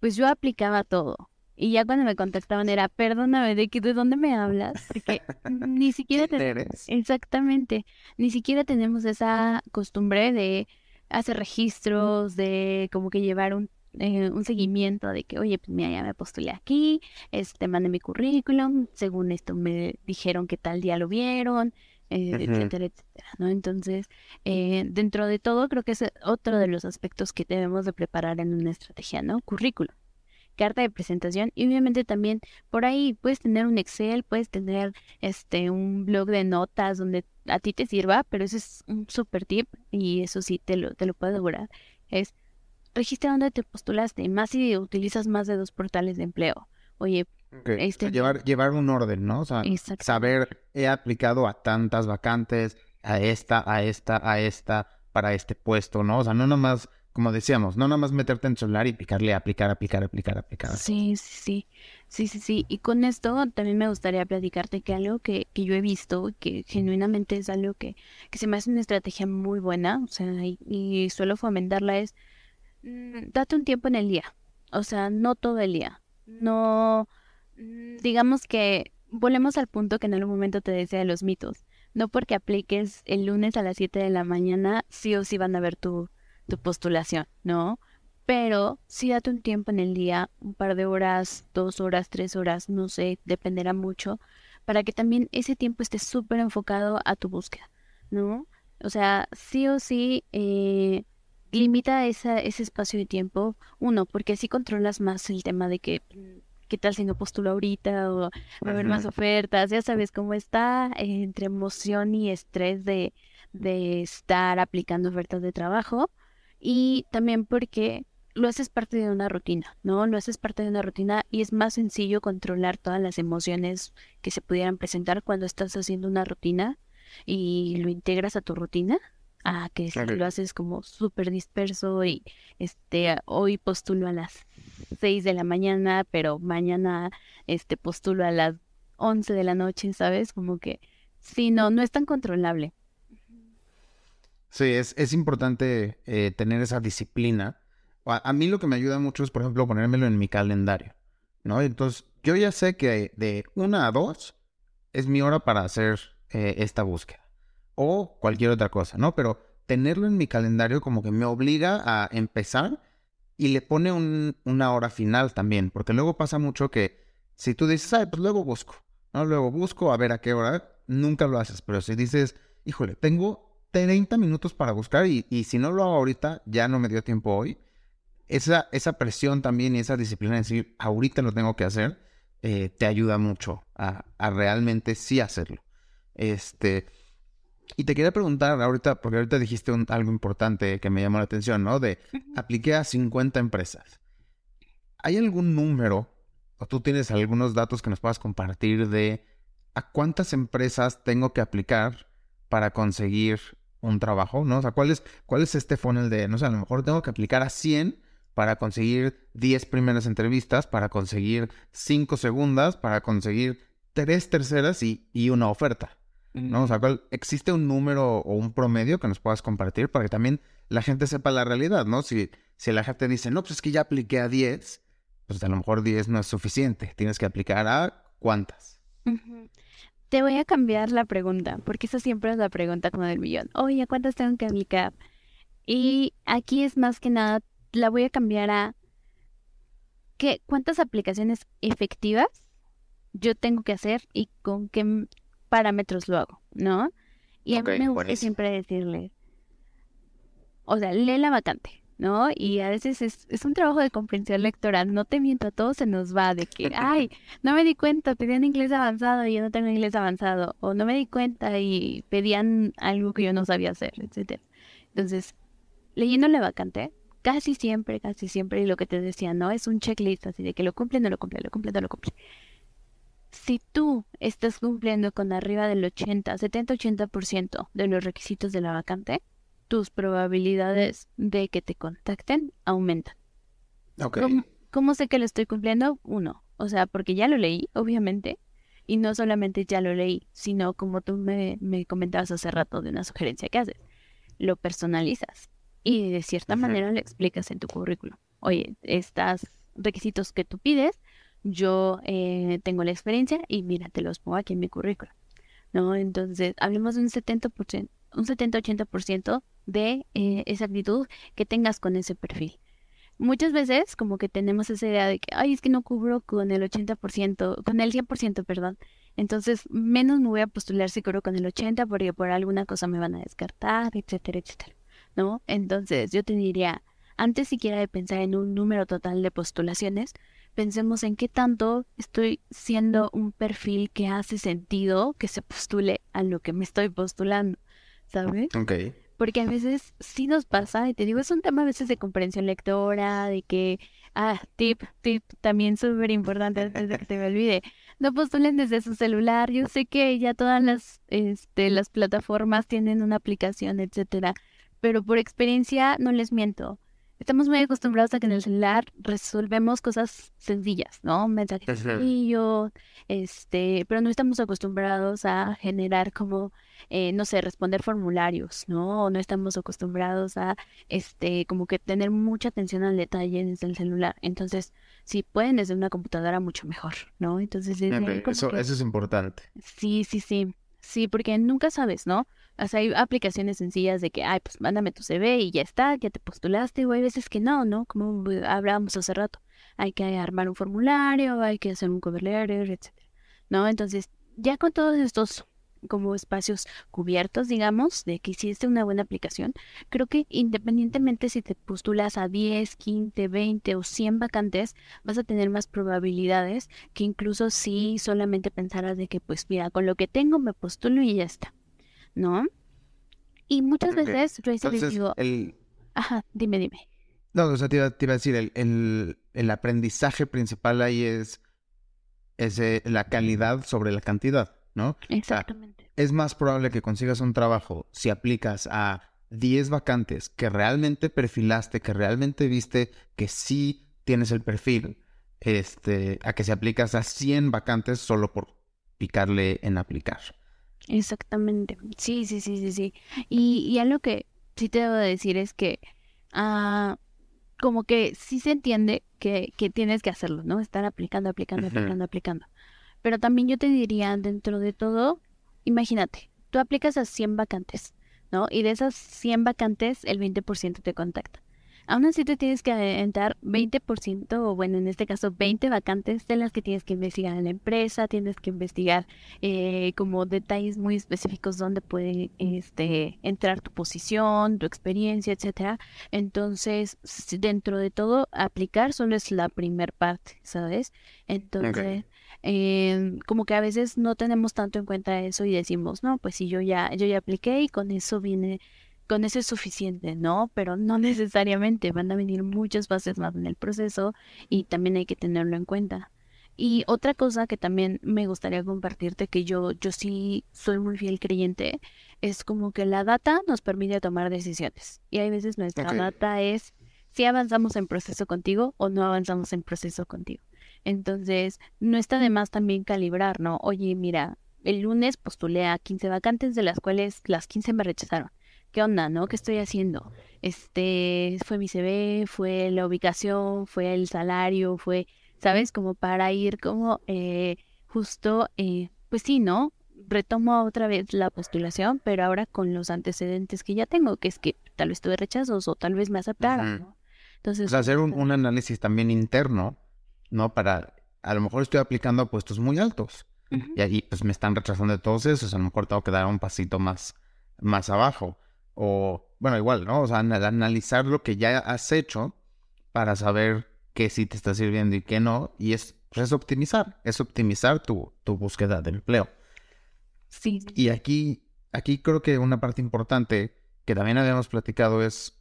pues yo aplicaba todo. Y ya cuando me contactaban era, perdóname, ¿de, qué, ¿de dónde me hablas? Porque ni siquiera ¿Quién te... eres? Exactamente, ni siquiera tenemos esa costumbre de hacer registros, de como que llevar un, eh, un seguimiento de que, oye, pues mira, ya me postulé aquí, este, mandé mi currículum, según esto me dijeron que tal día lo vieron, eh, etcétera, etcétera, ¿no? Entonces, eh, dentro de todo, creo que es otro de los aspectos que debemos de preparar en una estrategia, ¿no? Currículum carta de presentación y obviamente también por ahí puedes tener un Excel, puedes tener este un blog de notas donde a ti te sirva, pero ese es un super tip y eso sí te lo te lo puedo asegurar. Es registra dónde te postulaste, más si utilizas más de dos portales de empleo. Oye, Este- Llevar, llevar un orden, ¿no? O sea, exacto. saber, he aplicado a tantas vacantes, a esta, a esta, a esta, para este puesto, ¿no? O sea, no nomás, como decíamos, no nomás meterte en el celular y picarle, aplicar, aplicar, aplicar, aplicar. Sí, sí, sí, sí, sí, sí. Y con esto también me gustaría platicarte que algo que, que yo he visto, que genuinamente es algo que, que se me hace una estrategia muy buena, o sea, y, y suelo fomentarla es, mm, date un tiempo en el día, o sea, no todo el día, no, mm, digamos que volvemos al punto que en algún momento te decía de los mitos, no porque apliques el lunes a las 7 de la mañana, sí o sí van a ver tu, tu postulación, ¿no? Pero sí date un tiempo en el día, un par de horas, dos horas, tres horas, no sé, dependerá mucho, para que también ese tiempo esté súper enfocado a tu búsqueda, ¿no? O sea, sí o sí, eh, limita esa, ese espacio de tiempo, uno, porque así controlas más el tema de que, ¿qué tal si no postulo ahorita? O va a haber más ofertas, ya sabes cómo está eh, entre emoción y estrés de, de estar aplicando ofertas de trabajo y también porque lo haces parte de una rutina, ¿no? Lo haces parte de una rutina y es más sencillo controlar todas las emociones que se pudieran presentar cuando estás haciendo una rutina y lo integras a tu rutina, a que si Ok. lo haces como súper disperso y este hoy postulo a las 6 de la mañana, pero mañana este postulo a las 11 de la noche, ¿sabes? Como que sí, no, no es tan controlable. Sí, es, es importante eh, tener esa disciplina. A, mí lo que me ayuda mucho es, por ejemplo, ponérmelo en mi calendario, ¿no? Entonces, yo ya sé que de una a dos es mi hora para hacer eh, esta búsqueda o cualquier otra cosa, ¿no? Pero tenerlo en mi calendario como que me obliga a empezar y le pone un- una hora final también, porque luego pasa mucho que si tú dices, ay, pues luego busco, ¿no? Luego busco a ver a qué hora, nunca lo haces, pero si dices, híjole, tengo 30 minutos para buscar y, y si no lo hago ahorita, ya no me dio tiempo hoy. Esa, esa presión también y esa disciplina de decir, ahorita lo tengo que hacer, eh, te ayuda mucho a, a realmente sí hacerlo. Este, y te quería preguntar ahorita, porque ahorita dijiste un- algo importante que me llamó la atención, ¿no? De apliqué a 50 empresas. ¿Hay algún número o tú tienes algunos datos que nos puedas compartir de a cuántas empresas tengo que aplicar para conseguir un trabajo, ¿no? O sea, ¿cuál es, cuál es este funnel de, no sé, a lo mejor tengo que aplicar a 100 para conseguir 10 primeras entrevistas, para conseguir 5 segundas, para conseguir 3 terceras y, y una oferta, ¿no? O sea, ¿cuál- ¿existe un número o un promedio que nos puedas compartir para que también la gente sepa la realidad, ¿no? Si, si la gente dice, no, pues es que ya apliqué a 10, pues a lo mejor 10 no es suficiente, tienes que aplicar a cuántas. Te voy a cambiar la pregunta, porque esa siempre es la pregunta como del millón. Oye, ¿a ¿cuántas tengo que aplicar? Y aquí es más que nada, la voy a cambiar a ¿qué, ¿cuántas aplicaciones efectivas yo tengo que hacer y con qué parámetros lo hago, ¿no? Y a mí me gusta buenísimo. siempre decirles, o sea, lee la vacante, ¿no? Y a veces es, es, un trabajo de comprensión lectora, no te miento, a todos se nos va de que, ay, no me di cuenta, pedían inglés avanzado y yo no tengo inglés avanzado, o no me di cuenta y pedían algo que yo no sabía hacer, etcétera. Entonces, leyendo la vacante, casi siempre, casi siempre, y lo que te decía, ¿no? Es un checklist así de que lo cumple, no lo cumple, lo cumple, no lo cumple. Si tú estás cumpliendo con arriba del 80, 70-80% de los requisitos de la vacante, tus probabilidades de que te contacten aumentan. ¿Cómo, sé que lo estoy cumpliendo? Uno, o sea, porque ya lo leí, obviamente, y no solamente ya lo leí, sino como tú me, me comentabas hace rato de una sugerencia que haces, lo personalizas y de cierta manera le explicas en tu currículum. Oye, estos requisitos que tú pides, yo eh, tengo la experiencia y mira, te los pongo aquí en mi currículum. ¿No? Entonces, hablemos de un 70%, un 70-80% de eh, esa actitud que tengas con ese perfil. Muchas veces como que tenemos esa idea de que, ay, es que no cubro con el 80%, con el 100%, perdón. Entonces, menos me voy a postular si cubro con el 80% porque por alguna cosa me van a descartar, etcétera, etcétera. ¿No? Entonces, yo te diría, antes siquiera de pensar en un número total de postulaciones, pensemos en qué tanto estoy siendo un perfil que hace sentido que se postule a lo que me estoy postulando, ¿sabes? Ok. Porque a veces sí nos pasa, y te digo, es un tema a veces de comprensión lectora, de que, ah, tip, tip, también súper importante antes de que se me olvide. No postulen desde su celular. Yo sé que ya todas las, este, las plataformas tienen una aplicación, etcétera. Pero por experiencia, no les miento. Estamos muy acostumbrados a que en el celular resolvemos cosas sencillas, ¿no? Mensajes sencillos, este, pero no estamos acostumbrados a generar como eh, no sé, responder formularios, ¿no? O no estamos acostumbrados a, este, como que tener mucha atención al detalle desde el celular. Entonces, si pueden desde una computadora, mucho mejor, ¿no? Entonces, eso, eso es importante. Sí, sí, sí. Sí, porque nunca sabes, ¿no? O sea, hay aplicaciones sencillas de que, ay, pues mándame tu CV y ya está, ya te postulaste, o hay veces que no, ¿no? Como hablábamos hace rato. Hay que armar un formulario, hay que hacer un cover letter, etcétera. ¿No? Entonces, ya con todos estos como espacios cubiertos, digamos, de que hiciste una buena aplicación, creo que independientemente si te postulas a 10, 15, 20 o 100 vacantes, vas a tener más probabilidades que incluso si solamente pensaras de que, pues mira, con lo que tengo me postulo y ya está, ¿no? Y muchas veces yo digo, ajá, dime, dime. No, o sea, te iba, a decir, el, el, aprendizaje principal ahí es, es eh, la calidad sobre la cantidad. ¿No? Exactamente. es más probable que consigas un trabajo si aplicas a 10 vacantes que realmente perfilaste, que realmente viste que sí tienes el perfil, este, a que si aplicas a 100 vacantes solo por picarle en aplicar. Exactamente. Sí, sí, sí, sí, sí. Y, y algo que sí te debo decir es que ah, como que sí se entiende que, que, tienes que hacerlo, ¿no? Estar aplicando, aplicando, aplicando, aplicando. Pero también yo te diría, dentro de todo, imagínate, tú aplicas a 100 vacantes, ¿no? Y de esas 100 vacantes, el 20% te contacta. Aún así te tienes que entrar 20% o bueno, en este caso 20 vacantes de las que tienes que investigar en la empresa, tienes que investigar eh, como detalles muy específicos donde puede este, entrar tu posición, tu experiencia, etcétera. Entonces, dentro de todo, aplicar solo es la primer parte, ¿sabes? Entonces, Em, como que a veces no tenemos tanto en cuenta eso y decimos, no, pues si yo ya, yo ya apliqué y con eso viene, con eso es suficiente, ¿no? Pero no necesariamente, van a venir muchas fases más en el proceso y también hay que tenerlo en cuenta. Y otra cosa que también me gustaría compartirte, que yo, yo sí soy muy fiel creyente, es como que la data nos permite tomar decisiones. Y hay veces nuestra data es si avanzamos en proceso contigo o no avanzamos en proceso contigo. Entonces, no está de más también calibrar, ¿no? Oye, mira, el lunes postulé a 15 vacantes, de las cuales las 15 me rechazaron. ¿Qué onda, no? ¿Qué estoy haciendo? Este, fue mi CV, fue la ubicación, fue el salario, fue, ¿sabes? Como para ir como eh, justo, eh, pues sí, ¿no? Retomo otra vez la postulación, pero ahora con los antecedentes que ya tengo, que es que tal vez tuve rechazos o tal vez me aceptaron, ¿no? Entonces, hacer un, un análisis también interno ¿no? Para, a lo mejor estoy aplicando a puestos muy altos y ahí pues me están rechazando de todos esos, a lo mejor tengo que dar un pasito más, más abajo. O bueno, igual, ¿no? O sea, analizar lo que ya has hecho para saber qué sí te está sirviendo y qué no. Y es, pues, es optimizar, es optimizar tu, tu búsqueda de empleo. Sí. Y aquí, aquí creo que una parte importante que también habíamos platicado es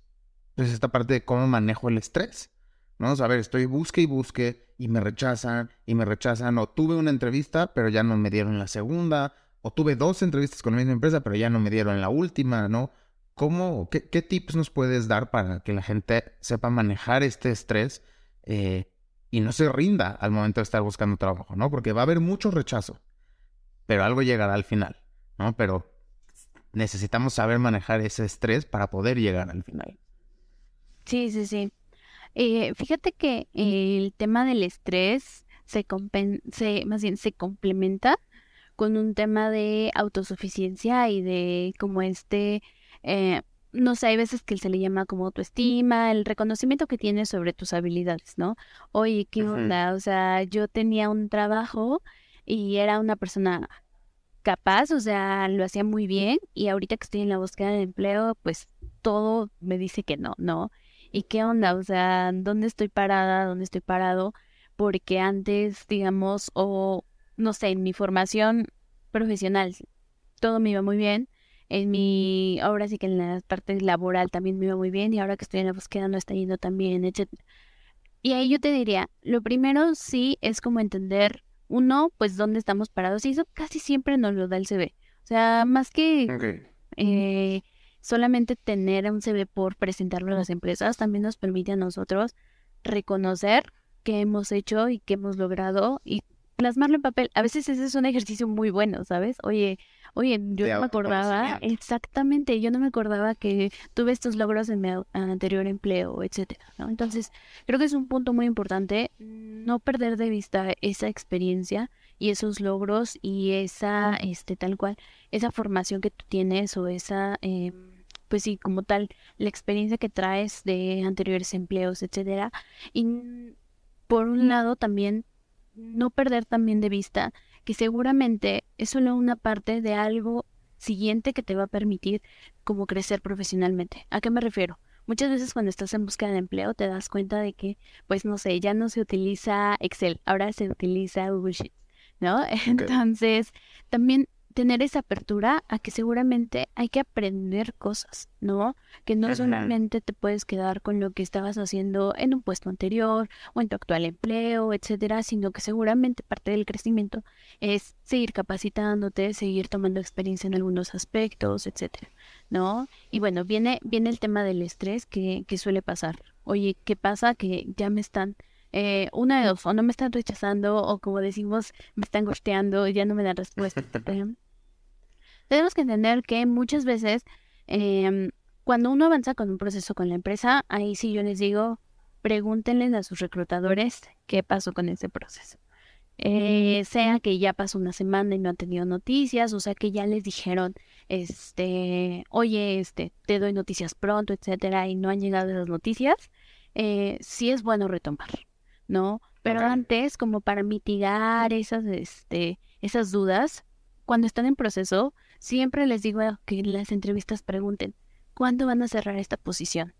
pues, esta parte de cómo manejo el estrés. ¿No? O a ver, estoy busque y busque y me rechazan y me rechazan. O tuve una entrevista, pero ya no me dieron la segunda. O tuve dos entrevistas con la misma empresa, pero ya no me dieron la última, ¿no? ¿Cómo, qué, qué tips nos puedes dar para que la gente sepa manejar este estrés eh, y no se rinda al momento de estar buscando trabajo, ¿no? Porque va a haber mucho rechazo, pero algo llegará al final, ¿no? Pero necesitamos saber manejar ese estrés para poder llegar al final. Sí, sí, sí. Eh, fíjate que el tema del estrés se, se, más bien se complementa con un tema de autosuficiencia y de como este, eh, no sé, hay veces que se le llama como autoestima, el reconocimiento que tienes sobre tus habilidades, ¿no? Oye, ¿qué onda? O sea, yo tenía un trabajo y era una persona capaz, o sea, lo hacía muy bien y ahorita que estoy en la búsqueda de empleo, pues todo me dice que no, ¿no? ¿Y qué onda? O sea, ¿dónde estoy parada? ¿Dónde estoy parado? Porque antes, digamos, o no sé, en mi formación profesional, todo me iba muy bien. En mi, ahora sí que en la parte laboral también me iba muy bien y ahora que estoy en la búsqueda no está yendo tan bien, etc. Y ahí yo te diría, lo primero sí es como entender, uno, pues dónde estamos parados y eso casi siempre nos lo da el CV. O sea, más que eh, solamente tener un CV por presentarlo a las empresas, también nos permite a nosotros reconocer qué hemos hecho y qué hemos logrado y plasmarlo en papel. A veces ese es un ejercicio muy bueno, ¿sabes? Oye, oye, yo no me acordaba, exactamente, yo no me acordaba que tuve estos logros en mi anterior empleo, etcétera, ¿no? Entonces, creo que es un punto muy importante no perder de vista esa experiencia y esos logros y esa, este, tal cual, esa formación que tú tienes o esa, eh, pues sí, como tal, la experiencia que traes de anteriores empleos, etcétera. Y por un lado también no perder también de vista que seguramente es solo una parte de algo siguiente que te va a permitir como crecer profesionalmente. ¿A qué me refiero? Muchas veces cuando estás en búsqueda de empleo te das cuenta de que, pues no sé, ya no se utiliza Excel, ahora se utiliza Google Sheets, ¿no? Entonces, también tener esa apertura a que seguramente hay que aprender cosas, ¿no? Que no solamente te puedes quedar con lo que estabas haciendo en un puesto anterior o en tu actual empleo, etcétera, sino que seguramente parte del crecimiento es seguir capacitándote, seguir tomando experiencia en algunos aspectos, etcétera, ¿no? Y bueno, viene, viene el tema del estrés que, que suele pasar. Oye, ¿qué pasa? Que ya me están eh, una de dos, o no me están rechazando, o como decimos, me están gosteando, ya no me dan respuesta. Tenemos que entender que muchas veces, em, cuando uno avanza con un proceso con la empresa, ahí sí yo les digo, pregúntenles a sus reclutadores qué pasó con ese proceso. Eh, sea que ya pasó una semana y no han tenido noticias, o sea que ya les dijeron, este, oye, este, te doy noticias pronto, etcétera, y no han llegado esas noticias, eh, sí es bueno retomar. ¿No? Pero antes, como para mitigar esas, este, esas dudas, cuando están en proceso, siempre les digo que en las entrevistas pregunten, ¿cuándo van a cerrar esta posición?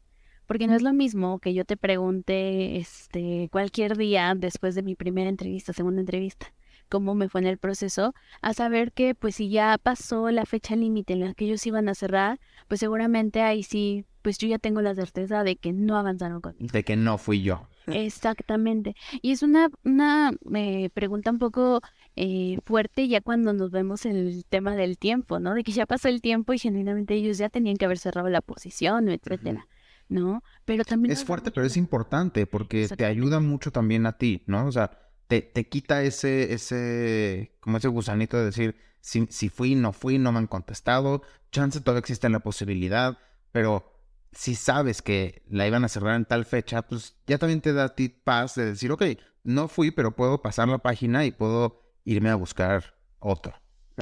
Porque no es lo mismo que yo te pregunte este, cualquier día después de mi primera entrevista, segunda entrevista, cómo me fue en el proceso, a saber que pues si ya pasó la fecha límite en la que ellos iban a cerrar, pues seguramente ahí sí, pues yo ya tengo la certeza de que no avanzaron conmigo. De que no fui yo. Exactamente. Y es una, una eh, pregunta un poco eh, fuerte ya cuando nos vemos en el tema del tiempo, ¿no? De que ya pasó el tiempo y genuinamente ellos ya tenían que haber cerrado la posición, etcétera. ¿No? Pero también... Es fuerte, pero es importante porque te ayuda mucho también a ti, ¿no? O sea, te, te quita ese, ese, como ese gusanito de decir, si, si fui, no fui, no me han contestado, chance todavía existe la posibilidad, pero si sabes que la iban a cerrar en tal fecha, pues ya también te da a ti paz de decir, ok, no fui, pero puedo pasar la página y puedo irme a buscar otro.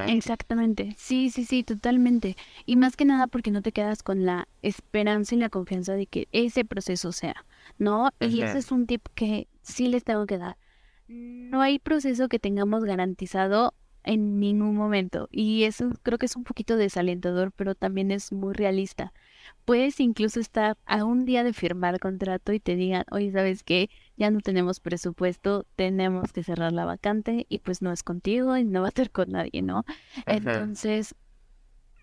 Exactamente, sí, sí, sí, totalmente. Y más que nada porque no te quedas con la esperanza y la confianza de que ese proceso sea, ¿no? Y ese es un tip que sí les tengo que dar. No hay proceso que tengamos garantizado en ningún momento. Y eso creo que es un poquito desalentador, pero también es muy realista. puedes incluso estar a un día de firmar contrato y te digan, oye, ¿sabes qué? Ya no tenemos presupuesto, tenemos que cerrar la vacante y pues no es contigo y no va a ser con nadie, ¿no? Entonces,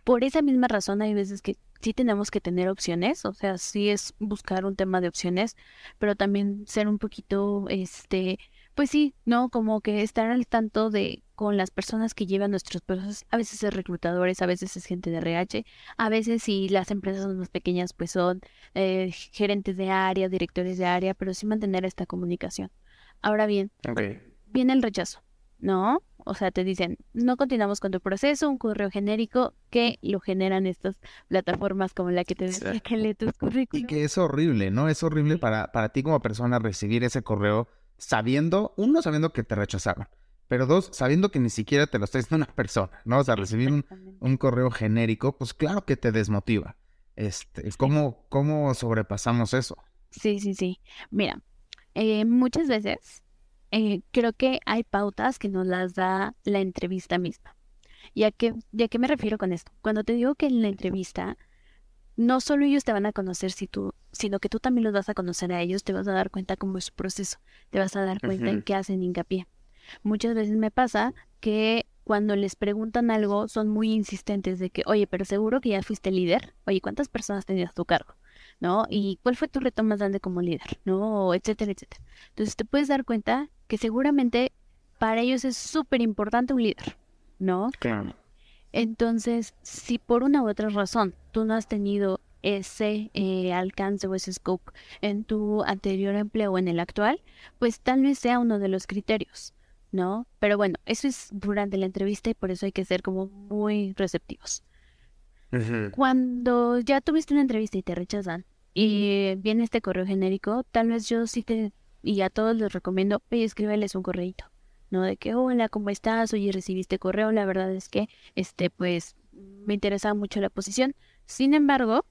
por esa misma razón hay veces que sí tenemos que tener opciones, o sea, sí es buscar un tema de opciones, pero también ser un poquito, este, pues sí, ¿no? Como que estar al tanto de con las personas que llevan nuestros procesos, a veces es reclutadores, a veces es gente de RH, a veces si las empresas son más pequeñas, pues son eh, gerentes de área, directores de área, pero sí mantener esta comunicación. Ahora bien, viene el rechazo, ¿no? O sea, te dicen, no continuamos con tu proceso, un correo genérico que lo generan estas plataformas como la que te decía que lee tus currículos. Y que es horrible, ¿no? Es horrible para, para ti como persona recibir ese correo sabiendo, uno, sabiendo que te rechazaron, pero dos, sabiendo que ni siquiera te lo está diciendo una persona, ¿no? O sea, recibir un, correo genérico, pues claro que te desmotiva. Este, ¿cómo, ¿Cómo sobrepasamos eso? Sí, sí, sí. Mira, eh, muchas veces eh, creo que hay pautas que nos las da la entrevista misma. ¿Y a qué, ¿Y a qué me refiero con esto? Cuando te digo que en la entrevista no solo ellos te van a conocer si tú, sino que tú también los vas a conocer a ellos, te vas a dar cuenta cómo es su proceso, te vas a dar cuenta en qué hacen hincapié. Muchas veces me pasa que cuando les preguntan algo son muy insistentes de que, oye, pero seguro que ya fuiste líder, oye, ¿cuántas personas tenías a tu cargo? ¿No? ¿Y cuál fue tu reto más grande como líder? ¿No? Etcétera, etcétera. Entonces te puedes dar cuenta que seguramente para ellos es súper importante un líder, ¿no? Claro. Entonces, si por una u otra razón tú no has tenido ese eh, alcance o ese scope en tu anterior empleo o en el actual, pues tal vez sea uno de los criterios, ¿no? Pero bueno, eso es durante la entrevista y por eso hay que ser como muy receptivos. Cuando ya tuviste una entrevista y te rechazan y viene este correo genérico, tal vez yo sí te, y a todos les recomiendo, escríbeles un correito. ¿No? De que, hola, ¿cómo estás? Oye, recibiste correo. La verdad es que, este, pues, me interesa mucho la posición. Sin embargo,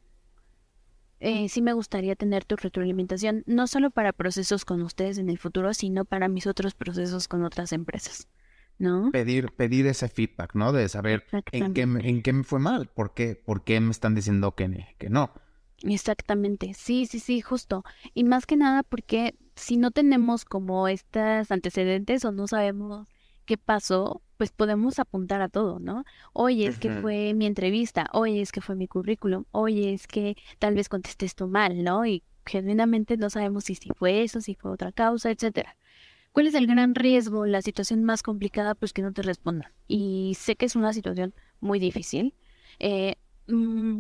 eh, sí me gustaría tener tu retroalimentación, no solo para procesos con ustedes en el futuro, sino para mis otros procesos con otras empresas, ¿no? Pedir, pedir ese feedback, ¿no? De saber en qué, en qué me fue mal, por qué, por qué me están diciendo que, que no. Exactamente, sí, sí, sí, justo. Y más que nada porque si no tenemos como estas antecedentes o no sabemos qué pasó, pues podemos apuntar a todo, ¿no? Oye, es que fue mi entrevista, oye, es que fue mi currículum, oye, es que tal vez contesté esto mal, ¿no? Y genuinamente no sabemos si, si fue eso, si fue otra causa, etcétera. ¿Cuál es el gran riesgo, la situación más complicada? Pues que no te respondan. Y sé que es una situación muy difícil. Eh,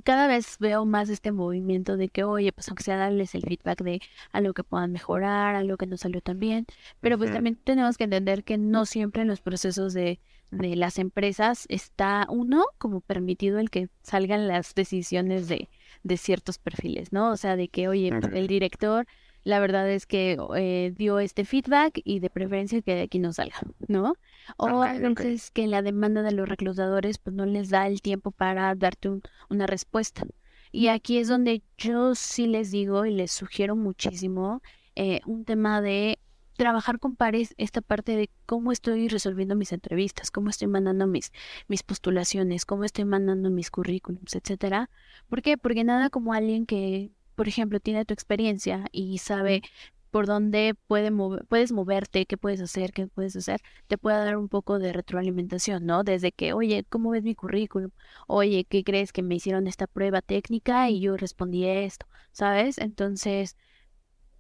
cada vez veo más este movimiento de que, oye, pues aunque sea darles el feedback de algo que puedan mejorar, algo que no salió tan bien, pero pues también tenemos que entender que no siempre en los procesos de, de las empresas está uno como permitido el que salgan las decisiones de, de ciertos perfiles, ¿no? O sea, de que, oye, el director la verdad es que eh, dio este feedback y de preferencia que de aquí no salga, ¿no? O a veces que la demanda de los reclutadores pues no les da el tiempo para darte una respuesta. Y aquí es donde yo sí les digo y les sugiero muchísimo eh, un tema de trabajar con pares esta parte de cómo estoy resolviendo mis entrevistas, cómo estoy mandando mis, mis postulaciones, cómo estoy mandando mis currículums, etcétera. ¿Por qué? Porque nada como alguien que por ejemplo, tiene tu experiencia y sabe por dónde puede puedes moverte, qué puedes hacer, qué puedes hacer, te puede dar un poco de retroalimentación, ¿no? Desde que, oye, ¿cómo ves mi currículum? Oye, ¿qué crees que me hicieron esta prueba técnica y yo respondí esto? ¿Sabes? Entonces,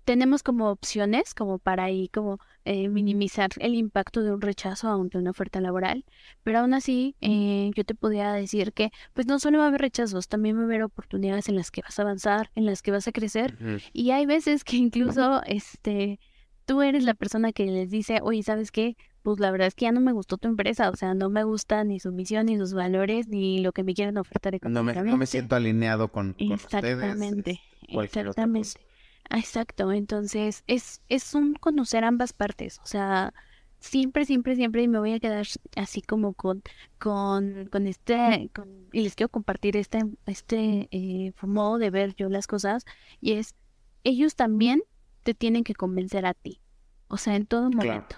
tenemos como opciones como para ahí como eh, minimizar el impacto de un rechazo ante una oferta laboral, pero aún así eh, yo te podría decir que pues no solo va a haber rechazos, también va a haber oportunidades en las que vas a avanzar, en las que vas a crecer y hay veces que incluso este tú eres la persona que les dice, oye, ¿sabes qué? Pues la verdad es que ya no me gustó tu empresa, o sea, no me gusta ni su misión, ni sus valores, ni lo que me quieren ofertar económicamente. No me, no me siento alineado con, con exactamente, Exactamente. Exacto, entonces es, es un conocer ambas partes, o sea, siempre, siempre, siempre me voy a quedar así como con, con, con este, y les quiero compartir este, este eh, modo de ver yo las cosas, y es, ellos también te tienen que convencer a ti, o sea, en todo momento.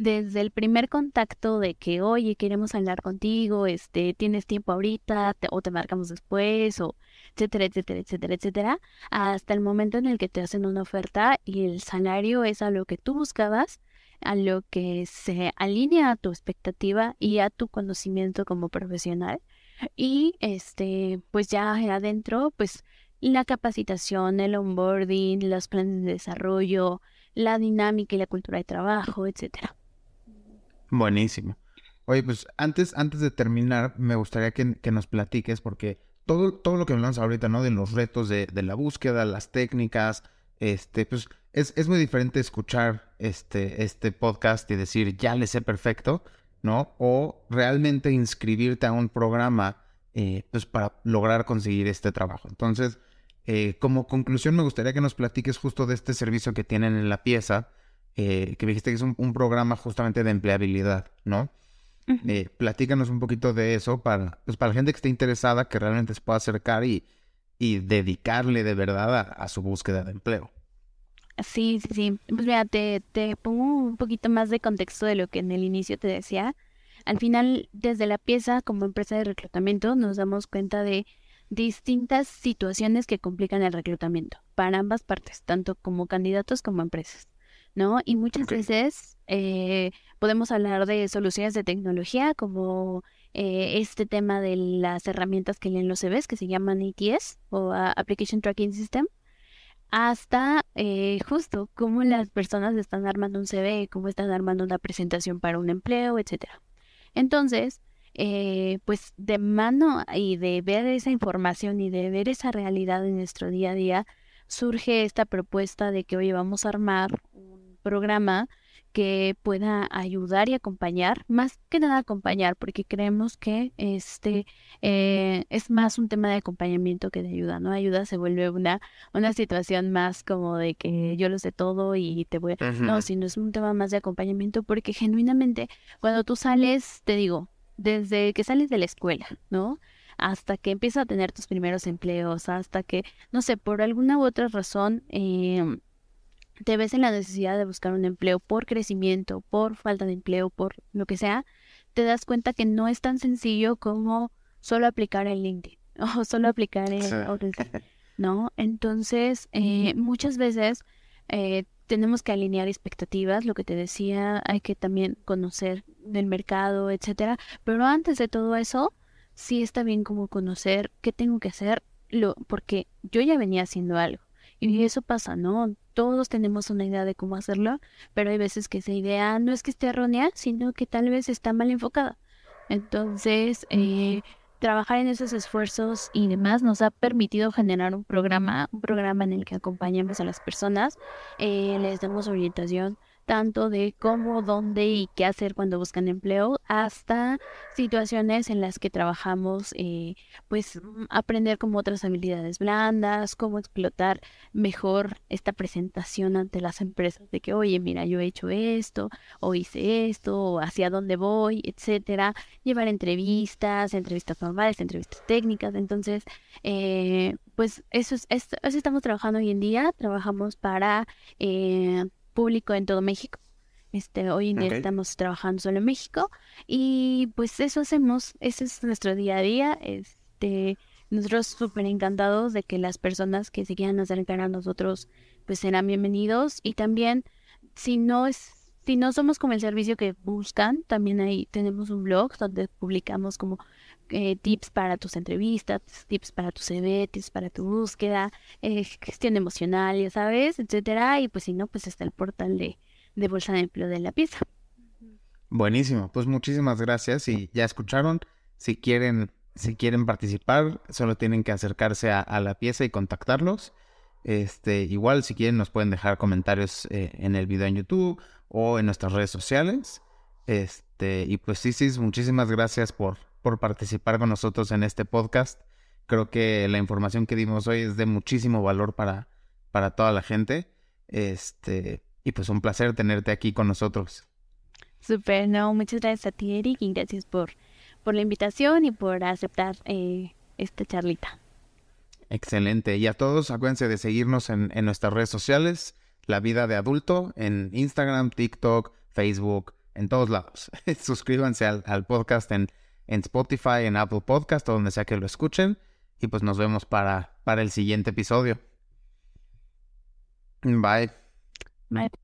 Desde el primer contacto de que, oye, queremos hablar contigo, este, tienes tiempo ahorita o te marcamos después, o etcétera, etcétera, etcétera, etcétera, hasta el momento en el que te hacen una oferta y el salario es a lo que tú buscabas, a lo que se alinea a tu expectativa y a tu conocimiento como profesional. Y este, pues ya adentro, pues la capacitación, el onboarding, los planes de desarrollo, la dinámica y la cultura de trabajo, etcétera. Buenísimo. Oye, pues antes, antes de terminar, me gustaría que, nos platiques, porque todo, todo lo que hablamos ahorita, ¿no? De los retos de, de la búsqueda, las técnicas, este, pues es, es, muy diferente escuchar este, este podcast y decir, ya le sé perfecto, ¿no? O realmente inscribirte a un programa, eh, pues para lograr conseguir este trabajo. Entonces, eh, como conclusión, me gustaría que nos platiques justo de este servicio que tienen en la pieza, eh, que dijiste que es un, programa justamente de empleabilidad, ¿no? Eh, platícanos un poquito de eso para, pues, para la gente que esté interesada, que realmente se pueda acercar y, y dedicarle de verdad a, su búsqueda de empleo. Sí, sí, sí. Pues mira, te, te pongo un poquito más de contexto de lo que en el inicio te decía. Al final, desde la pieza como empresa de reclutamiento, nos damos cuenta de distintas situaciones que complican el reclutamiento para ambas partes, tanto como candidatos como empresas, ¿no? Y muchas veces eh, podemos hablar de soluciones de tecnología como eh, este tema de las herramientas que leen los CVs que se llaman ATS o Application Tracking System, hasta eh, justo cómo las personas están armando un CV, cómo están armando una presentación para un empleo, etcétera. Entonces, eh, pues de mano y de ver esa información y de ver esa realidad en nuestro día a día, surge esta propuesta de que, hoy vamos a armar un programa que pueda ayudar y acompañar, más que nada acompañar, porque creemos que este eh, es más un tema de acompañamiento que de ayuda, ¿no? Ayuda se vuelve una, una situación más como de que yo lo sé todo y te voy a... No, sino es un tema más de acompañamiento, porque genuinamente cuando tú sales, te digo, desde que sales de la escuela, ¿no? Hasta que empiezas a tener tus primeros empleos, hasta que, no sé, por alguna u otra razón, eh, te ves en la necesidad de buscar un empleo por crecimiento, por falta de empleo, por lo que sea, te das cuenta que no es tan sencillo como solo aplicar el LinkedIn o solo aplicar el ¿no? Entonces, eh, muchas veces eh, tenemos que alinear expectativas, lo que te decía, hay que también conocer del mercado, etcétera, pero antes de todo eso, sí está bien como conocer qué tengo que hacer, lo, porque yo ya venía haciendo algo. Y eso pasa, ¿no? Todos tenemos una idea de cómo hacerlo, pero hay veces que esa idea no es que esté errónea, sino que tal vez está mal enfocada. Entonces, eh, trabajar en esos esfuerzos y demás nos ha permitido generar un programa, un programa en el que acompañamos a las personas, eh, les damos orientación tanto de cómo, dónde y qué hacer cuando buscan empleo, hasta situaciones en las que trabajamos, eh, pues mm, aprender como otras habilidades blandas, cómo explotar mejor esta presentación ante las empresas de que, oye, mira, yo he hecho esto, o hice esto, o hacia dónde voy, etcétera, llevar entrevistas, entrevistas normales, entrevistas técnicas, entonces, eh, pues eso, es, eso estamos trabajando hoy en día, trabajamos para... Eh, público en todo México. Este, hoy en día estamos trabajando solo en México y pues eso hacemos, ese es nuestro día a día. Este, nosotros súper encantados de que las personas que se quieran acercar a nosotros pues serán bienvenidos y también si no es si no somos como el servicio que buscan, también ahí tenemos un blog donde publicamos como eh, tips para tus entrevistas, tips para tu CV, tips para tu búsqueda, eh, gestión emocional, ya sabes, etcétera. Y pues si no, pues está el portal de, de Bolsa de Empleo de la Pieza. Buenísimo, pues muchísimas gracias y ya escucharon, si quieren, si quieren participar, solo tienen que acercarse a, la pieza y contactarlos. Este, igual si quieren nos pueden dejar comentarios eh, en el video en YouTube o en nuestras redes sociales. Este, y pues sí, sí, muchísimas gracias por, por participar con nosotros en este podcast. Creo que la información que dimos hoy es de muchísimo valor para, para toda la gente. Este, y pues un placer tenerte aquí con nosotros. Super, no, muchas gracias a ti, Eric, y gracias por, por la invitación y por aceptar eh, esta charlita. Excelente. Y a todos, acuérdense de seguirnos en, en nuestras redes sociales, La Vida de Adulto, en Instagram, TikTok, Facebook, en todos lados. Suscríbanse al, al podcast en, en Spotify, en Apple Podcast o donde sea que lo escuchen. Y pues nos vemos para, para el siguiente episodio. Bye. Bye.